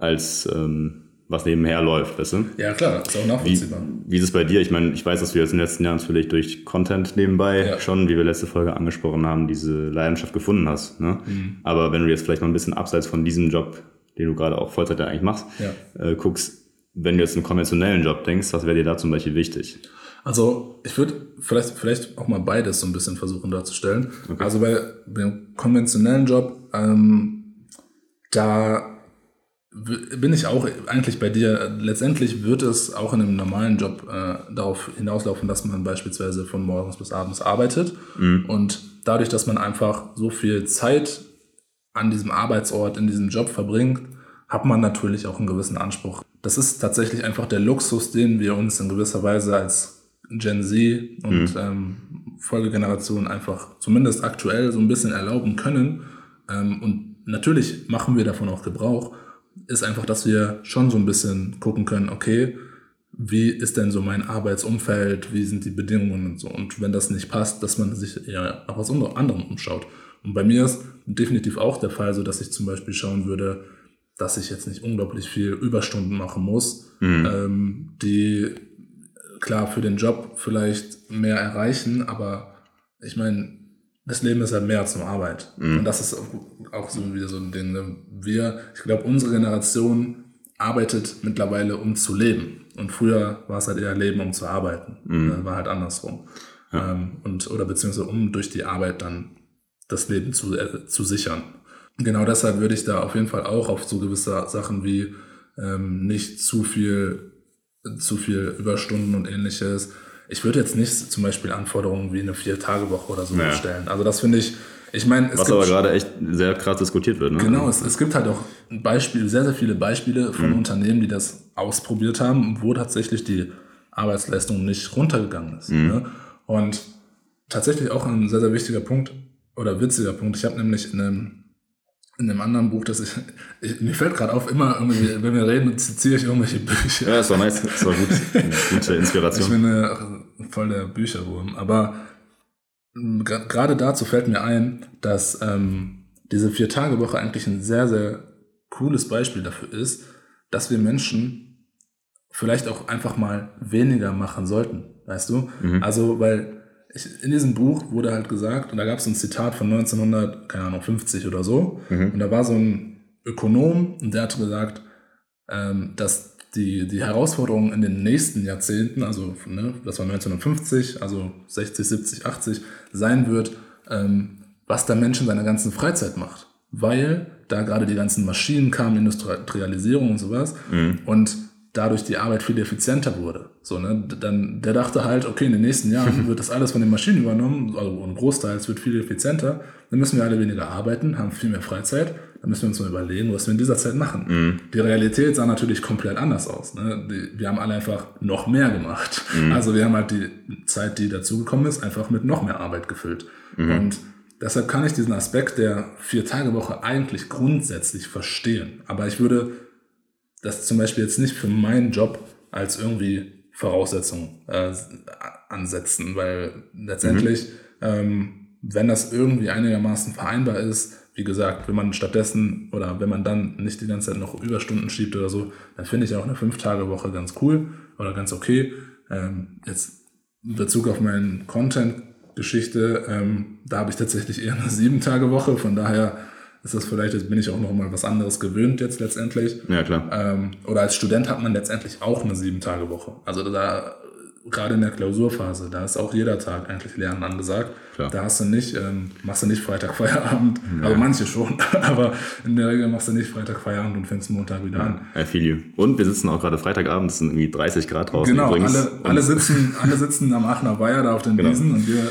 als ähm, was nebenher läuft, weißt du? Ja, klar, ist auch Wie, nachvollziehbar. wie ist es bei dir? Ich meine, ich weiß, dass du jetzt in den letzten Jahren natürlich durch Content nebenbei Ja. schon, wie wir letzte Folge angesprochen haben, diese Leidenschaft gefunden hast. Ne? Mhm. Aber wenn du jetzt vielleicht mal ein bisschen abseits von diesem Job, den du gerade auch Vollzeit ja eigentlich machst, Ja. äh, guckst, wenn du jetzt einen konventionellen Job denkst, was wäre dir da zum Beispiel wichtig? Also ich würde vielleicht, vielleicht auch mal beides so ein bisschen versuchen darzustellen. Also bei dem konventionellen Job, ähm, da bin ich auch eigentlich bei dir. Letztendlich wird es auch in einem normalen Job äh, darauf hinauslaufen, dass man beispielsweise von morgens bis abends arbeitet. Und dadurch, dass man einfach so viel Zeit an diesem Arbeitsort, in diesem Job verbringt, hat man natürlich auch einen gewissen Anspruch. Das ist tatsächlich einfach der Luxus, den wir uns in gewisser Weise als Gen Z und ähm, Folgegeneration einfach zumindest aktuell so ein bisschen erlauben können. Ähm, und natürlich machen wir davon auch Gebrauch, ist einfach, dass wir schon so ein bisschen gucken können, okay, wie ist denn so mein Arbeitsumfeld, wie sind die Bedingungen und so. Und wenn das nicht passt, dass man sich eher nach was anderem umschaut. Und bei mir ist definitiv auch der Fall, so dass ich zum Beispiel schauen würde, dass ich jetzt nicht unglaublich viel Überstunden machen muss, ähm, die klar für den Job vielleicht mehr erreichen, aber ich meine, das Leben ist halt mehr als nur Arbeit. Und das ist auch, so wieder so ein Ding. Ne? Wir, ich glaube, unsere Generation arbeitet mittlerweile, um zu leben. Und früher war es halt eher Leben, um zu arbeiten. Äh, War halt andersrum. Ähm, und, oder beziehungsweise um durch die Arbeit dann das Leben zu, äh, zu sichern. Genau deshalb würde ich da auf jeden Fall auch auf so gewisse Sachen wie ähm, nicht zu viel, zu viel Überstunden und ähnliches. Ich würde jetzt nicht zum Beispiel Anforderungen wie eine Vier-Tage-Woche oder so Ja. stellen. Also das finde ich, ich meine, es Was aber gerade echt sehr krass diskutiert wird. Ne? Genau, es, es gibt halt auch ein Beispiel, sehr, sehr viele Beispiele von Unternehmen, die das ausprobiert haben, wo tatsächlich die Arbeitsleistung nicht runtergegangen ist. Ne? Und tatsächlich auch ein sehr, sehr wichtiger Punkt oder witziger Punkt. Ich habe nämlich in einem, in einem anderen Buch, das ich, (laughs) ich mir fällt gerade auf, immer, irgendwie, wenn wir reden, zitiere ich irgendwelche Bücher. Ja, das war nice. Das war gut. (laughs) Gute Ich Inspiration. bin äh, voll der Bücherwurm. Aber gerade dazu fällt mir ein, dass ähm, diese Vier-Tage-Woche eigentlich ein sehr, sehr cooles Beispiel dafür ist, dass wir Menschen vielleicht auch einfach mal weniger machen sollten. Weißt du? Also, weil ich, in diesem Buch wurde halt gesagt, und da gab es ein Zitat von 1900, keine Ahnung, 50 oder so, und da war so ein Ökonom und der hat gesagt, ähm, dass die, die Herausforderungen in den nächsten Jahrzehnten, also ne, das war 1950, also 60, 70, 80, sein wird, ähm, was der Mensch in seiner ganzen Freizeit macht. Weil da gerade die ganzen Maschinen kamen, Industrialisierung und sowas. Mhm. Und dadurch die Arbeit viel effizienter wurde. So, ne? Dann, der dachte halt, okay, in den nächsten Jahren (laughs) wird das alles von den Maschinen übernommen, also ein Großteil, es wird viel effizienter. Dann müssen wir alle weniger arbeiten, haben viel mehr Freizeit. Dann müssen wir uns mal überlegen, was wir in dieser Zeit machen. Mhm. Die Realität sah natürlich komplett anders aus. Ne? Die, wir haben alle einfach noch mehr gemacht. Mhm. Also wir haben halt die Zeit, die dazugekommen ist, einfach mit noch mehr Arbeit gefüllt. Mhm. Und deshalb kann ich diesen Aspekt der Vier-Tage-Woche eigentlich grundsätzlich verstehen. Aber ich würde das zum Beispiel jetzt nicht für meinen Job als irgendwie Voraussetzung äh, ansetzen, weil letztendlich, mhm. ähm, wenn das irgendwie einigermaßen vereinbar ist, wie gesagt, wenn man stattdessen oder wenn man dann nicht die ganze Zeit noch Überstunden schiebt oder so, dann finde ich auch eine Fünf-Tage-Woche ganz cool oder ganz okay. Ähm, jetzt in Bezug auf meinen Content-Geschichte, ähm, da habe ich tatsächlich eher eine (laughs) Sieben-Tage-Woche, von daher ist das vielleicht, jetzt bin ich auch noch mal was anderes gewöhnt jetzt letztendlich. Ja, klar. Ähm, oder als Student hat man letztendlich auch eine Sieben-Tage-Woche. Also da, gerade in der Klausurphase, da ist auch jeder Tag eigentlich Lernen angesagt. Klar. Da hast du nicht, ähm, machst du nicht Freitag Feierabend, ja. also manche schon, (laughs) aber in der Regel machst du nicht Freitag Feierabend und fängst Montag wieder ja. an. I feel you. Und wir sitzen auch gerade Freitagabend, es sind irgendwie 30 Grad draußen genau, übrigens. Alle, alle, sitzen, alle sitzen am Aachener Weiher da auf den genau. Wiesen und wir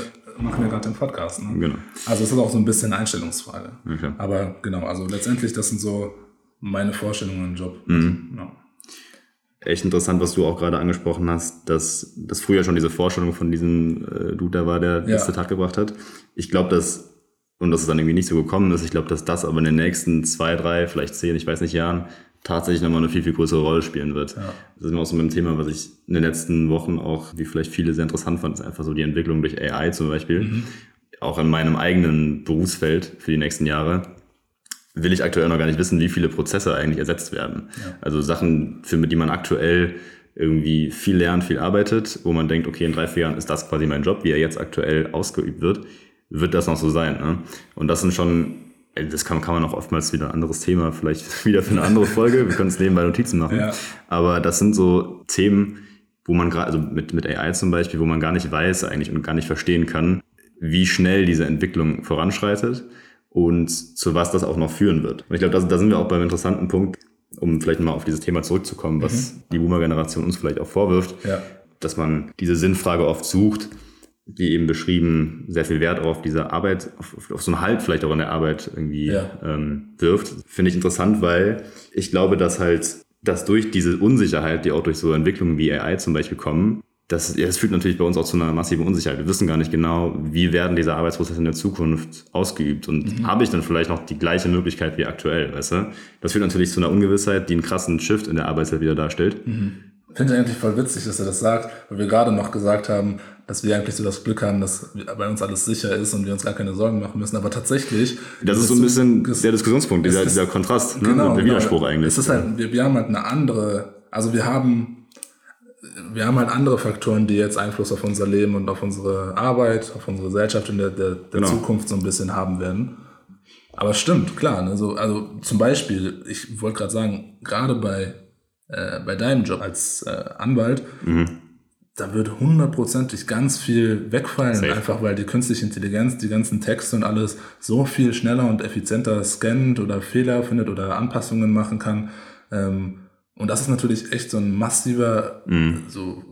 machen wir gerade den Podcast. Ne? Genau. Also es ist auch so ein bisschen eine Einstellungsfrage. Okay. Aber genau, also letztendlich, das sind so meine Vorstellungen im Job. Mhm. Ja. Echt interessant, was du auch gerade angesprochen hast, dass das früher schon diese Vorstellung von diesem äh, Dude da war, der ja. das Zitat gebracht hat. Ich glaube, dass, und dass es dann irgendwie nicht so gekommen ist, ich glaube, dass das aber in den nächsten zwei, drei, vielleicht zehn, ich weiß nicht, Jahren tatsächlich nochmal eine viel, viel größere Rolle spielen wird. Ja. Das ist immer auch so ein Thema, was ich in den letzten Wochen auch, wie vielleicht viele sehr interessant fand, ist einfach so die Entwicklung durch AI zum Beispiel. Mhm. Auch in meinem eigenen Berufsfeld für die nächsten Jahre will ich aktuell noch gar nicht wissen, wie viele Prozesse eigentlich ersetzt werden. Ja. Also Sachen, für die man aktuell irgendwie viel lernt, viel arbeitet, wo man denkt, okay, in drei, vier Jahren ist das quasi mein Job, wie er jetzt aktuell ausgeübt wird, wird das noch so sein. Ne? Und das sind schon das kann, kann man auch oftmals wieder ein anderes Thema, vielleicht (laughs) wieder für eine andere Folge. Wir können es nebenbei Notizen machen. Ja. Aber das sind so Themen, wo man gerade, also mit, mit AI zum Beispiel, wo man gar nicht weiß eigentlich und gar nicht verstehen kann, wie schnell diese Entwicklung voranschreitet und zu was das auch noch führen wird. Und ich glaube, da, sind wir auch beim interessanten Punkt, um vielleicht mal auf dieses Thema zurückzukommen, was mhm. die Boomer-Generation uns vielleicht auch vorwirft, ja. dass man diese Sinnfrage oft sucht wie eben beschrieben, sehr viel Wert auf diese Arbeit, auf, auf so einen Halt vielleicht auch in der Arbeit irgendwie ja. ähm, wirft. Finde ich interessant, weil ich glaube, dass halt, dass durch diese Unsicherheit, die auch durch so Entwicklungen wie AI zum Beispiel kommen, das, das führt natürlich bei uns auch zu einer massiven Unsicherheit. Wir wissen gar nicht genau, wie werden diese Arbeitsprozesse in der Zukunft ausgeübt und mhm. habe ich dann vielleicht noch die gleiche Möglichkeit wie aktuell, weißt du? Das führt natürlich zu einer Ungewissheit, die einen krassen Shift in der Arbeitswelt wieder darstellt. Mhm. Finde ich eigentlich voll witzig, dass er das sagt, weil wir gerade noch gesagt haben, dass wir eigentlich so das Glück haben, dass bei uns alles sicher ist und wir uns gar keine Sorgen machen müssen. Aber tatsächlich. Das ist so ein bisschen der Diskussionspunkt, dieser, dieser Kontrast, ne? genau, der Widerspruch genau. eigentlich. Es ist halt, wir, wir haben halt eine andere, also wir haben, wir haben halt andere Faktoren, die jetzt Einfluss auf unser Leben und auf unsere Arbeit, auf unsere Gesellschaft in der, der, der genau. Zukunft so ein bisschen haben werden. Aber stimmt, klar. Ne? So, also zum Beispiel, ich wollte gerade sagen, gerade bei äh, bei deinem Job als äh, Anwalt, mhm. Da wird hundertprozentig ganz viel wegfallen, Safe. einfach weil die künstliche Intelligenz die ganzen Texte und alles so viel schneller und effizienter scannt oder Fehler findet oder Anpassungen machen kann. Ähm, und das ist natürlich echt so ein massiver mhm. so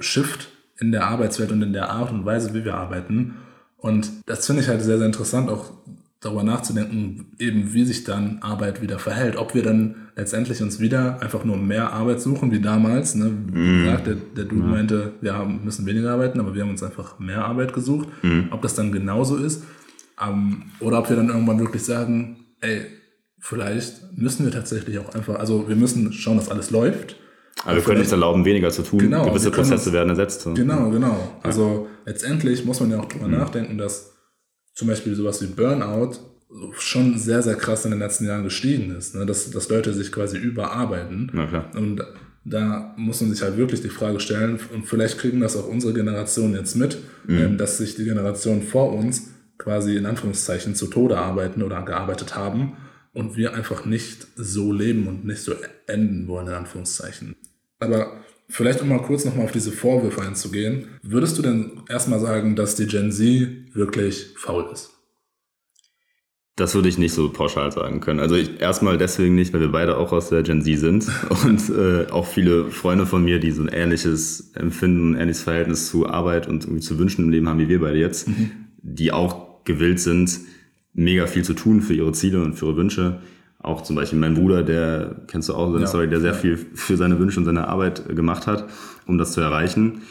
Shift in der Arbeitswelt und in der Art und Weise, wie wir arbeiten. Und das finde ich halt sehr, sehr interessant, auch darüber nachzudenken, eben wie sich dann Arbeit wieder verhält. Ob wir dann letztendlich uns wieder einfach nur mehr Arbeit suchen, wie damals. Ne? Wie mm. gesagt, der, der Dude ja. meinte, wir haben, müssen weniger arbeiten, aber wir haben uns einfach mehr Arbeit gesucht. Mm. Ob das dann genauso ist. Ähm, oder ob wir dann irgendwann wirklich sagen, ey, vielleicht müssen wir tatsächlich auch einfach, also wir müssen schauen, dass alles läuft. Aber wir können uns erlauben, weniger zu tun. Genau, Gewisse Prozesse uns, werden ersetzt. Genau, genau. Also ja. letztendlich muss man ja auch drüber mm. nachdenken, dass zum Beispiel sowas wie Burnout schon sehr, sehr krass in den letzten Jahren gestiegen ist. Ne? Dass, dass Leute sich quasi überarbeiten. Und da muss man sich halt wirklich die Frage stellen, und vielleicht kriegen das auch unsere Generation jetzt mit, mhm. ähm, dass sich die Generation vor uns quasi in Anführungszeichen zu Tode arbeiten oder gearbeitet haben. und wir einfach nicht so leben und nicht so enden wollen, in Anführungszeichen. Aber vielleicht um mal kurz nochmal auf diese Vorwürfe einzugehen, würdest du denn erstmal sagen, dass die Gen Z wirklich faul ist? Das würde ich nicht so pauschal sagen können. Also ich, erstmal deswegen nicht, weil wir beide auch aus der Gen Z sind (laughs) und äh, auch viele Freunde von mir, die so ein ähnliches Empfinden, ein ähnliches Verhältnis zu Arbeit und irgendwie zu Wünschen im Leben haben wie wir beide jetzt, mhm. die auch gewillt sind, mega viel zu tun für ihre Ziele und für ihre Wünsche. Auch zum Beispiel mein Bruder, der kennst du auch seine ja. Story, der sehr viel für seine Wünsche und seine Arbeit gemacht hat, um das zu erreichen.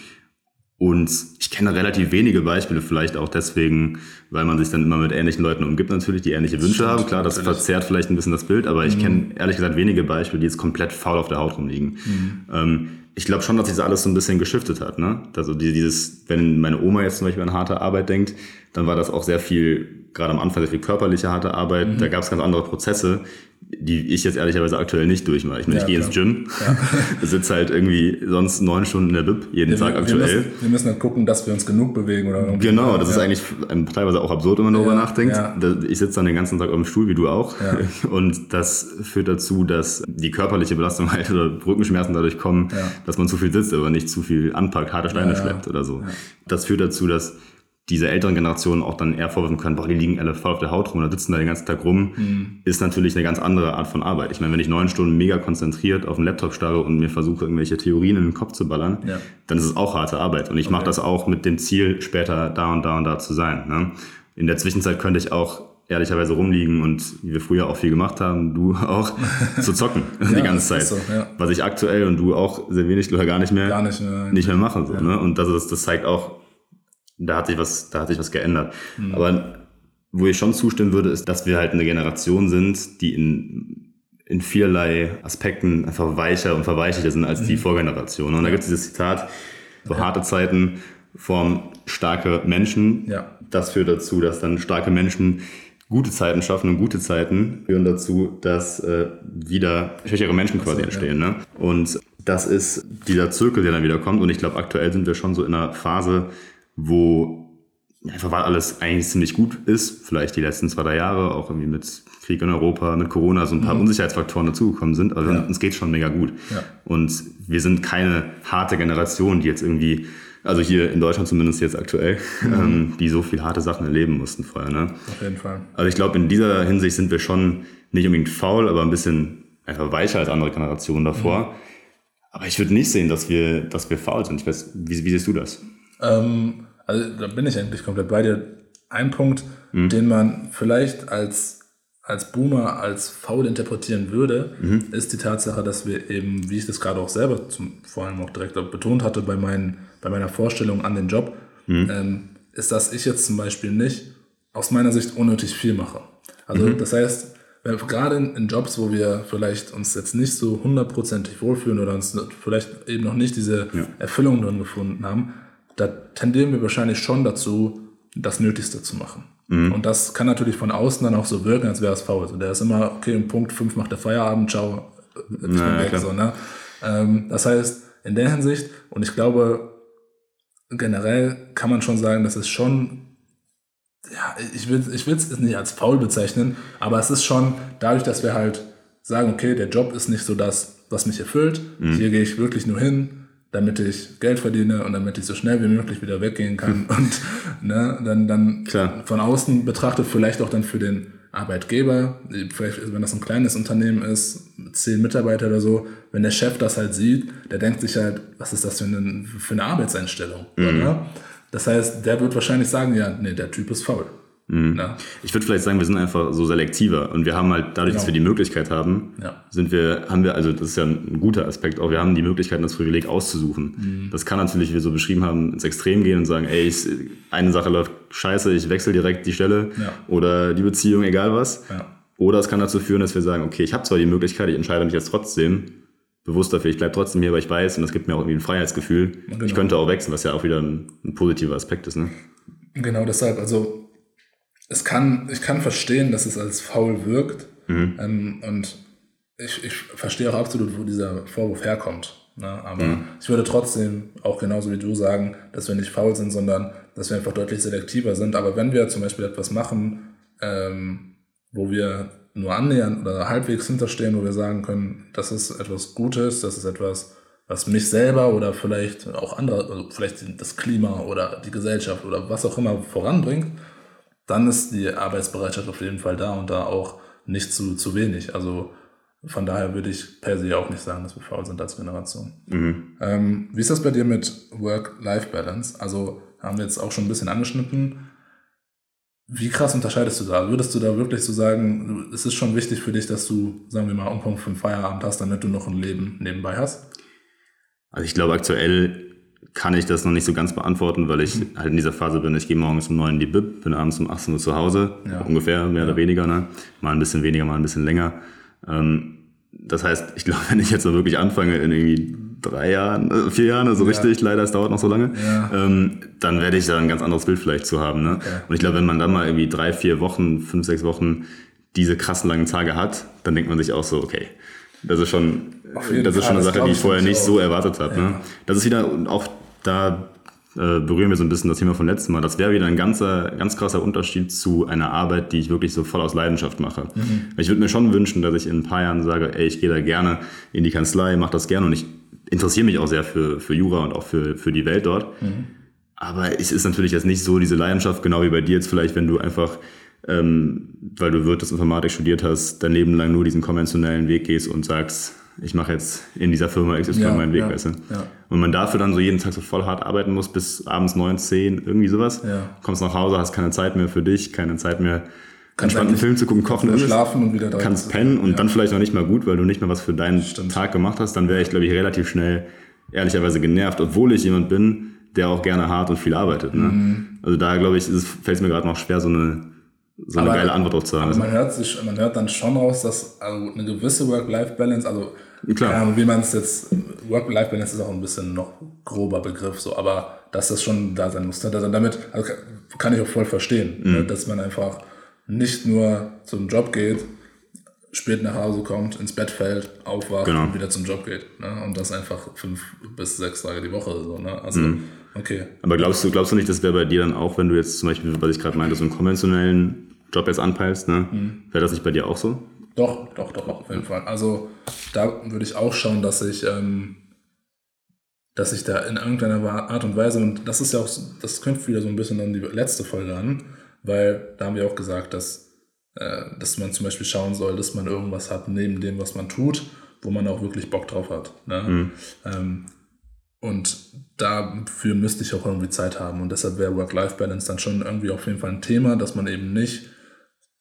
Und ich kenne relativ wenige Beispiele, vielleicht auch deswegen, weil man sich dann immer mit ähnlichen Leuten umgibt, natürlich, die ähnliche Wünsche Stimmt, haben. Klar, das natürlich. verzerrt vielleicht ein bisschen das Bild, aber ich mhm. kenne ehrlich gesagt wenige Beispiele, die jetzt komplett faul auf der Haut rumliegen. Mhm. Ähm, ich glaube schon, dass sich das alles so ein bisschen geschiftet hat. Ne? Also dieses, wenn meine Oma jetzt zum Beispiel an harte Arbeit denkt, dann war das auch sehr viel, gerade am Anfang sehr viel körperliche harte Arbeit. Mhm. Da gab es ganz andere Prozesse, die ich jetzt ehrlicherweise aktuell nicht durchmache. Ich meine, ja, ich gehe ins Gym, ja. (laughs) sitze halt irgendwie sonst neun Stunden in der Bib jeden ja, Tag wir, aktuell. Wir müssen, wir müssen halt gucken, dass wir uns genug bewegen. oder Genau, das ist eigentlich teilweise auch absurd, wenn man darüber nachdenkt. Ich sitze dann den ganzen Tag auf dem Stuhl, wie du auch. (laughs) Und das führt dazu, dass die körperliche Belastung (laughs) halt oder Rückenschmerzen dadurch kommen, dass man zu viel sitzt, aber nicht zu viel anpackt, harte Steine schleppt oder so. Das führt dazu, dass diese älteren Generationen auch dann eher vorwerfen können, boah, die liegen alle voll auf der Haut rum oder sitzen da den ganzen Tag rum, mhm. ist natürlich eine ganz andere Art von Arbeit. Ich meine, wenn ich neun Stunden mega konzentriert auf den Laptop starre und mir versuche, irgendwelche Theorien in den Kopf zu ballern, ja. dann ist es auch harte Arbeit. Und ich okay. mache das auch mit dem Ziel, später da und da und da zu sein. Ne? In der Zwischenzeit könnte ich auch ehrlicherweise rumliegen und wie wir früher auch viel gemacht haben, du (laughs) auch, zu zocken (laughs) ja, die ganze Zeit. So, ja. Was ich aktuell und du auch sehr wenig oder gar nicht mehr, gar nicht mehr, nicht mehr mache. So, ne? Und das, ist, das zeigt auch, da hat sich was, da hat sich was geändert. Mhm. Aber wo ich schon zustimmen würde, ist, dass wir halt eine Generation sind, die in, in vielerlei Aspekten einfach weicher und verweichlicher sind als mhm. die Vorgeneration. Und da gibt es dieses Zitat, so ja. harte Zeiten formen starke Menschen. Ja. Das führt dazu, dass dann starke Menschen gute Zeiten schaffen und gute Zeiten führen dazu, dass äh, wieder schwächere Menschen quasi so, entstehen. Ja. Ne? Und das ist dieser Zirkel, der dann wieder kommt. Und ich glaube, aktuell sind wir schon so in einer Phase, wo einfach weil alles eigentlich ziemlich gut ist, vielleicht die letzten zwei, drei Jahre, auch irgendwie mit Krieg in Europa, mit Corona, so ein paar mhm. Unsicherheitsfaktoren dazugekommen sind, aber ja. uns geht schon mega gut. Ja. Und wir sind keine harte Generation, die jetzt irgendwie, also hier in Deutschland zumindest jetzt aktuell, mhm. (laughs) ähm, die so viel harte Sachen erleben mussten vorher. Ne? Auf jeden Fall. Also ich glaube, in dieser Hinsicht sind wir schon nicht unbedingt faul, aber ein bisschen einfach weicher als andere Generationen davor. Mhm. Aber ich würde nicht sehen, dass wir, dass wir faul sind. Ich weiß, wie, wie siehst du das? Ähm also da bin ich eigentlich komplett bei dir. Ein Punkt, mhm. den man vielleicht als, als Boomer als faul interpretieren würde, mhm. ist die Tatsache, dass wir eben, wie ich das gerade auch selber zum, vor allem auch direkt betont hatte bei, meinen, bei meiner Vorstellung an den Job, mhm. ähm, ist, dass ich jetzt zum Beispiel nicht aus meiner Sicht unnötig viel mache. Also mhm. das heißt, gerade in, in, Jobs, wo wir vielleicht uns jetzt nicht so hundertprozentig wohlfühlen oder uns vielleicht eben noch nicht diese ja. Erfüllung drin gefunden haben, da tendieren wir wahrscheinlich schon dazu, das Nötigste zu machen. Mhm. Und das kann natürlich von außen dann auch so wirken, als wäre es faul. Also der ist immer, okay, um Punkt 5 macht der Feierabend, ciao, ich bin naja, weg. So, ne? Ähm, das heißt, in der Hinsicht, und ich glaube, generell kann man schon sagen, dass es schon, ja, ich will ich es nicht als faul bezeichnen, aber es ist schon dadurch, dass wir halt sagen, okay, der Job ist nicht so das, was mich erfüllt. Mhm. Hier gehe ich wirklich nur hin, damit ich Geld verdiene und damit ich so schnell wie möglich wieder weggehen kann. Und ne, dann, dann Klar. von außen betrachtet, vielleicht auch dann für den Arbeitgeber, vielleicht, wenn das ein kleines Unternehmen ist, zehn Mitarbeiter oder so, wenn der Chef das halt sieht, der denkt sich halt, was ist das für eine, für eine Arbeitseinstellung? Mhm. Oder? Das heißt, der wird wahrscheinlich sagen, ja, nee, der Typ ist faul. Mhm. Ja. Ich würde vielleicht sagen, wir sind einfach so selektiver und wir haben halt dadurch, genau. dass wir die Möglichkeit haben, ja. sind wir, haben wir, also das ist ja ein guter Aspekt auch, wir haben die Möglichkeit, das Privileg auszusuchen. Mhm. Das kann natürlich, wie wir so beschrieben haben, ins Extrem gehen und sagen, ey, ich, eine Sache läuft scheiße, ich wechsle direkt die Stelle ja. oder die Beziehung, egal was. Oder es kann dazu führen, dass wir sagen, okay, ich habe zwar die Möglichkeit, ich entscheide mich jetzt trotzdem bewusst dafür, ich bleibe trotzdem hier, weil ich weiß und das gibt mir auch irgendwie ein Freiheitsgefühl. Genau. Ich könnte auch wechseln, was ja auch wieder ein, ein positiver Aspekt ist. Ne? Genau deshalb, also es kann, ich kann verstehen, dass es als faul wirkt. Mhm. Ähm, und ich, ich verstehe auch absolut, wo dieser Vorwurf herkommt. Ne? Aber mhm. ich würde trotzdem auch genauso wie du sagen, dass wir nicht faul sind, sondern dass wir einfach deutlich selektiver sind. Aber wenn wir zum Beispiel etwas machen, ähm, wo wir nur annähernd oder halbwegs hinterstehen, wo wir sagen können, das ist etwas Gutes, das ist etwas, was mich selber oder vielleicht auch andere, also vielleicht das Klima oder die Gesellschaft oder was auch immer voranbringt, dann ist die Arbeitsbereitschaft auf jeden Fall da und da auch nicht zu, zu wenig. Also von daher würde ich per se auch nicht sagen, dass wir faul sind als Generation. Mhm. Ähm, wie ist das bei dir mit Work-Life-Balance? Also haben wir jetzt auch schon ein bisschen angeschnitten. Wie krass unterscheidest du da? Würdest du da wirklich so sagen, es ist schon wichtig für dich, dass du, sagen wir mal, um Punkt 5 Feierabend hast, damit du noch ein Leben nebenbei hast? Also ich glaube, aktuell kann ich das noch nicht so ganz beantworten, weil ich halt in dieser Phase bin. Ich gehe morgens um 9 in die Bib, bin abends um 18 Uhr zu Hause, ja. ungefähr, mehr ja. oder weniger. Ne? Mal ein bisschen weniger, mal ein bisschen länger. Ähm, das heißt, ich (laughs) glaube, wenn ich jetzt so wirklich anfange in irgendwie drei Jahren, äh, vier Jahren, also ja. richtig, leider, es dauert noch so lange, ähm, dann werde ich da ein ganz anderes Bild vielleicht zu haben. Ne? Und ich glaube, wenn man dann mal irgendwie drei, vier Wochen, fünf, sechs Wochen diese krassen langen Tage hat, dann denkt man sich auch so, okay, das ist schon, das ist schon eine Sache, die ich vorher nicht auch. so erwartet habe. Ne? Ja. Ne? Das ist wieder auch da äh, berühren wir so ein bisschen das Thema von letztem Mal. Das wäre wieder ein ganzer, ganz krasser Unterschied zu einer Arbeit, die ich wirklich so voll aus Leidenschaft mache. Mhm. Ich würde mir schon wünschen, dass ich in ein paar Jahren sage, ey, ich gehe da gerne in die Kanzlei, mache das gerne und ich interessiere mich auch sehr für, für Jura und auch für, für die Welt dort. Mhm. Aber es ist natürlich jetzt nicht so diese Leidenschaft, genau wie bei dir jetzt vielleicht, wenn du einfach, ähm, weil du Wirtschaftsinformatik studiert hast, dein Leben lang nur diesen konventionellen Weg gehst und sagst, ich mache jetzt in dieser Firma XY ja, meinen Weg, ja, weißt du? Ja. Und man dafür dann so jeden Tag so voll hart arbeiten muss, bis abends neun, zehn, irgendwie sowas. Ja. Kommst nach Hause, hast keine Zeit mehr für dich, keine Zeit mehr, kannst entspannten Film zu gucken, kochen, ist, schlafen und wieder kannst pennen und ja. dann vielleicht noch nicht mal gut, weil du nicht mal was für deinen Stimmt. Tag gemacht hast, dann wäre ich, glaube ich, relativ schnell ehrlicherweise genervt, obwohl ich jemand bin, der auch gerne hart und viel arbeitet. Ne? Mhm. Also da, glaube ich, fällt es mir gerade noch schwer, so eine so eine aber, geile Antwort auch zu haben. man hört, sich, man hört dann schon raus, dass also eine gewisse Work-Life-Balance, also Klar. Ja, wie man es jetzt, Work-Life-Balance ist auch ein bisschen noch grober Begriff, so, aber dass das schon da sein muss. Also damit also kann ich auch voll verstehen, mhm. Ne, dass man einfach nicht nur zum Job geht, spät nach Hause kommt, ins Bett fällt, aufwacht genau. und wieder zum Job geht. Ne? Und das einfach fünf bis sechs Tage die Woche. So, ne? Also, mhm. Okay. Aber glaubst du, glaubst du nicht, das wäre bei dir dann auch, wenn du jetzt zum Beispiel, was ich gerade meinte, so einen konventionellen Job jetzt anpeilst, ne? Mhm. wäre das nicht bei dir auch so? Doch, doch, doch, auf jeden Fall. Also da würde ich auch schauen, dass ich, ähm, dass ich da in irgendeiner Art und Weise, und das ist ja auch, das knüpft wieder so ein bisschen an die letzte Folge an, weil da haben wir auch gesagt, dass, äh, dass man zum Beispiel schauen soll, dass man irgendwas hat neben dem, was man tut, wo man auch wirklich Bock drauf hat. Ne? Mhm. Ähm, und dafür müsste ich auch irgendwie Zeit haben. Und deshalb wäre Work-Life-Balance dann schon irgendwie auf jeden Fall ein Thema, dass man eben nicht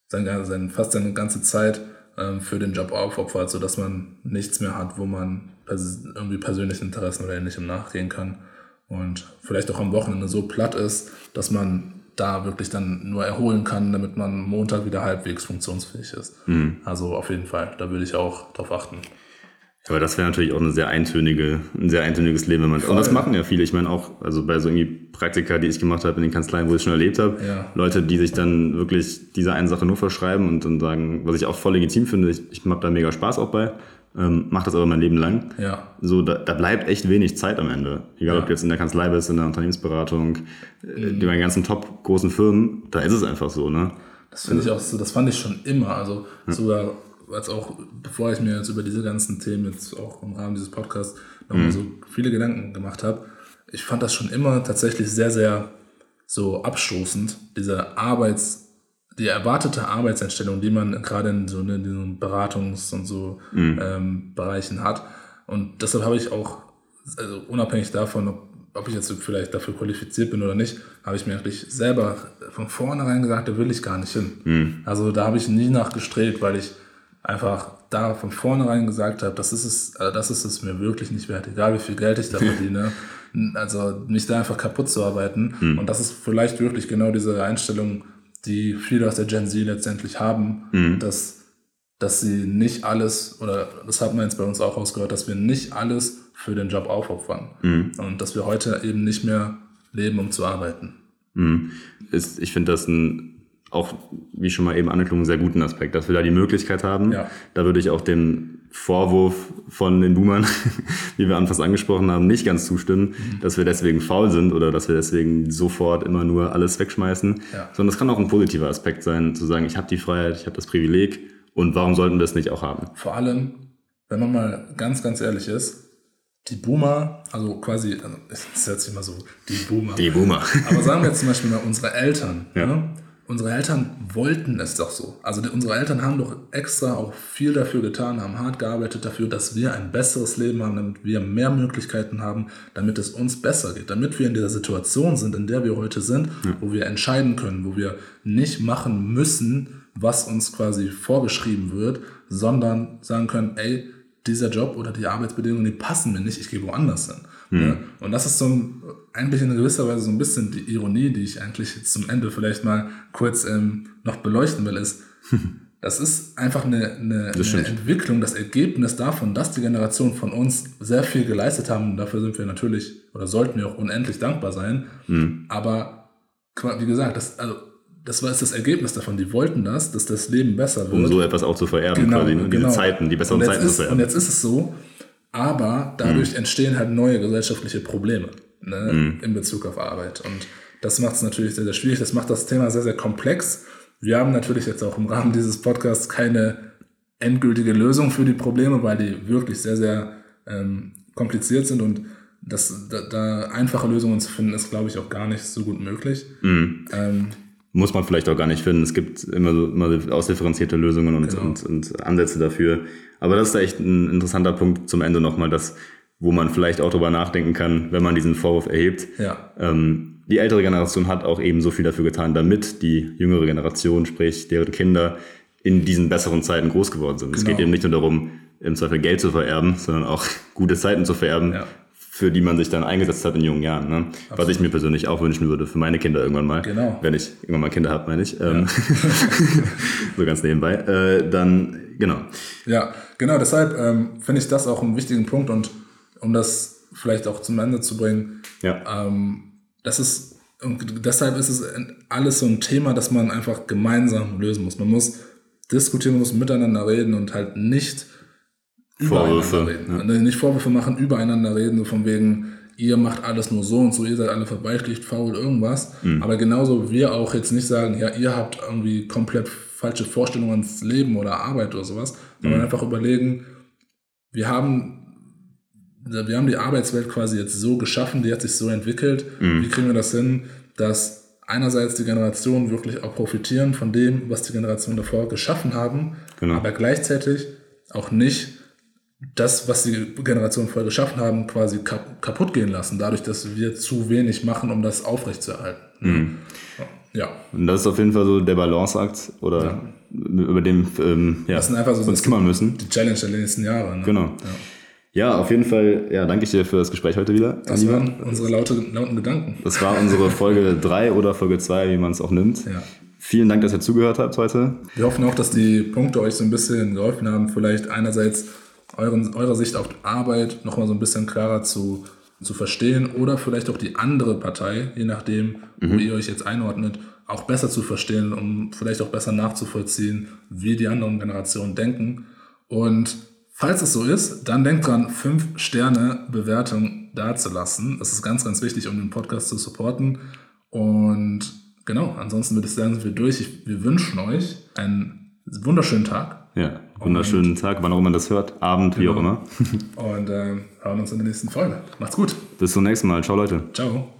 sein, sein, fast seine ganze Zeit ähm, für den Job aufopfert, sodass man nichts mehr hat, wo man pers irgendwie persönlichen Interessen oder ähnlichem nachgehen kann. Und vielleicht auch am Wochenende so platt ist, dass man da wirklich dann nur erholen kann, damit man Montag wieder halbwegs funktionsfähig ist. Mhm. Also auf jeden Fall, da würde ich auch drauf achten. Aber das wäre natürlich auch eine sehr eintönige, ein sehr eintöniges Leben, wenn man. Voll. Und das machen ja viele. Ich meine auch, also bei so irgendwie Praktika, die ich gemacht habe in den Kanzleien, wo ich schon erlebt habe, ja. Leute, die sich dann wirklich dieser einen Sache nur verschreiben und dann sagen, was ich auch voll legitim finde, ich, ich habe da mega Spaß auch bei, ähm, mache das aber mein Leben lang. Ja. So, da, da bleibt echt wenig Zeit am Ende. Egal, ja. ob du jetzt in der Kanzlei bist, in der Unternehmensberatung, äh, mhm. bei ganzen top großen Firmen, da ist es einfach so, ne? Das finde ich auch so, das fand ich schon immer. Also ja. sogar als auch, bevor ich mir jetzt über diese ganzen Themen jetzt auch im Rahmen dieses Podcasts nochmal mhm. so viele Gedanken gemacht habe, ich fand das schon immer tatsächlich sehr, sehr so abstoßend, diese Arbeits, die erwartete Arbeitseinstellung, die man gerade in so in diesen Beratungs- und so mhm. ähm, Bereichen hat. Und deshalb habe ich auch, also unabhängig davon, ob, ob ich jetzt vielleicht dafür qualifiziert bin oder nicht, habe ich mir eigentlich selber von vornherein gesagt, da will ich gar nicht hin. Mhm. Also da habe ich nie nachgestrebt, weil ich einfach da von vornherein gesagt habe, das ist es, also das ist es mir wirklich nicht wert, egal wie viel Geld ich da (laughs) verdiene. also mich da einfach kaputt zu arbeiten. Mhm. Und das ist vielleicht wirklich genau diese Einstellung, die viele aus der Gen Z letztendlich haben, mhm. dass, dass sie nicht alles, oder das hat man jetzt bei uns auch ausgehört, dass wir nicht alles für den Job aufopfern. Mhm. Und dass wir heute eben nicht mehr leben, um zu arbeiten. Mhm. Ist, ich finde das ein auch, wie schon mal eben angeklungen, einen sehr guten Aspekt, dass wir da die Möglichkeit haben. Ja. Da würde ich auch dem Vorwurf von den Boomern, (laughs) wie wir anfangs angesprochen haben, nicht ganz zustimmen, mhm. dass wir deswegen faul sind oder dass wir deswegen sofort immer nur alles wegschmeißen, ja. sondern es kann auch ein positiver Aspekt sein, zu sagen, ich habe die Freiheit, ich habe das Privileg Und warum sollten wir es nicht auch haben? Vor allem, wenn man mal ganz, ganz ehrlich ist, die Boomer, also quasi, also es hört sich immer so, die Boomer. Die Boomer. Aber sagen wir jetzt zum Beispiel mal unsere Eltern. Ja. Ne? Unsere Eltern wollten es doch so. Also unsere Eltern haben doch extra auch viel dafür getan, haben hart gearbeitet dafür, dass wir ein besseres Leben haben, damit wir mehr Möglichkeiten haben, damit es uns besser geht, damit wir in dieser Situation sind, in der wir heute sind, wo wir entscheiden können, wo wir nicht machen müssen, was uns quasi vorgeschrieben wird, sondern sagen können, ey, dieser Job oder die Arbeitsbedingungen, die passen mir nicht, ich gehe woanders hin. Ne? Und das ist so ein, eigentlich in gewisser Weise so ein bisschen die Ironie, die ich eigentlich jetzt zum Ende vielleicht mal kurz ähm, noch beleuchten will, ist, (laughs) das ist einfach eine, eine, eine stimmt. Entwicklung, das Ergebnis davon, dass die Generation von uns sehr viel geleistet haben. Und dafür sind wir natürlich oder sollten wir auch unendlich dankbar sein. Aber wie gesagt, das, also, das war jetzt das Ergebnis davon. Die wollten das, dass das Leben besser wird. Um so etwas auch zu vererben, quasi, ne? diese genau. Zeiten, die besseren Und Zeiten zu ist, Und vererben. jetzt ist es so, aber dadurch Mhm. entstehen halt neue gesellschaftliche Probleme ne, in Bezug auf Arbeit. Und das macht es natürlich sehr, sehr schwierig. Das macht das Thema sehr, sehr komplex. Wir haben natürlich jetzt auch im Rahmen dieses Podcasts keine endgültige Lösung für die Probleme, weil die wirklich sehr, sehr ähm, kompliziert sind und das, da, da einfache Lösungen zu finden, ist, glaube ich, auch gar nicht so gut möglich. Mhm. Ähm, Muss man vielleicht auch gar nicht finden. Es gibt immer so immer ausdifferenzierte Lösungen und, Genau. und, und Ansätze dafür. Aber das ist echt ein interessanter Punkt zum Ende nochmal, das, wo man vielleicht auch drüber nachdenken kann, wenn man diesen Vorwurf erhebt. ja, Ähm, die ältere Generation hat auch eben so viel dafür getan, damit die jüngere Generation, sprich deren Kinder, in diesen besseren Zeiten groß geworden sind. Es Genau. geht eben nicht nur darum, im Zweifel Geld zu vererben, sondern auch gute Zeiten zu vererben, Ja. Für die man sich dann eingesetzt hat in jungen Jahren. Ne? Was ich mir persönlich auch wünschen würde für meine Kinder irgendwann mal. Genau. Wenn ich irgendwann mal Kinder habe, meine ich. Ähm, (laughs) so ganz nebenbei. Äh, dann, genau. Ja, genau, deshalb ähm, finde ich das auch einen wichtigen Punkt und um das vielleicht auch zum Ende zu bringen, Ja. ähm, das ist, und deshalb ist es alles so ein Thema, das man einfach gemeinsam lösen muss. Man muss diskutieren, man muss miteinander reden und halt nicht Vorwürfe, reden. Nicht Vorwürfe machen, übereinander reden, so von wegen, ihr macht alles nur so und so, ihr seid alle verbeichtigt, faul, irgendwas. Aber genauso wir auch jetzt nicht sagen, ja, ihr habt irgendwie komplett falsche Vorstellungen ans Leben oder Arbeit oder sowas, sondern einfach überlegen, wir haben, wir haben die Arbeitswelt quasi jetzt so geschaffen, die hat sich so entwickelt. Wie kriegen wir das hin, dass einerseits die Generationen wirklich auch profitieren von dem, was die Generationen davor geschaffen haben, Genau. aber gleichzeitig auch nicht das, was die Generationen vorher geschaffen haben, quasi kap kaputt gehen lassen, dadurch, dass wir zu wenig machen, um das aufrechtzuerhalten. Mhm. Ja, Und das ist auf jeden Fall so der Balanceakt oder über dem ähm, ja, das sind einfach so uns kümmern müssen. die Challenge der nächsten Jahre. Ne? Genau. Ja, auf jeden Fall, ja, danke ich dir für das Gespräch heute wieder. Das Lieber. waren unsere laute, lauten Gedanken. Das war unsere Folge (laughs) 3 oder Folge 2, wie man es auch nimmt. Ja. Vielen Dank, dass ihr zugehört habt heute. Wir hoffen auch, dass die Punkte euch so ein bisschen geholfen haben, vielleicht einerseits euren, eure Sicht auf Arbeit nochmal so ein bisschen klarer zu, zu verstehen oder vielleicht auch die andere Partei, je nachdem, wo ihr euch jetzt einordnet, auch besser zu verstehen, um vielleicht auch besser nachzuvollziehen, wie die anderen Generationen denken. Und falls es so ist, dann denkt dran, 5 Sterne Bewertung dazulassen. Das ist ganz, ganz wichtig, um den Podcast zu supporten. Und genau, ansonsten würde ich sagen, sind wir durch. Ich, wir wünschen euch einen wunderschönen Tag Ja, wunderschönen Tag, wann auch immer das hört, Abend, wie auch immer. und äh, hören uns in der nächsten Folge. Macht's gut. Bis zum nächsten Mal. Ciao, Leute. Ciao.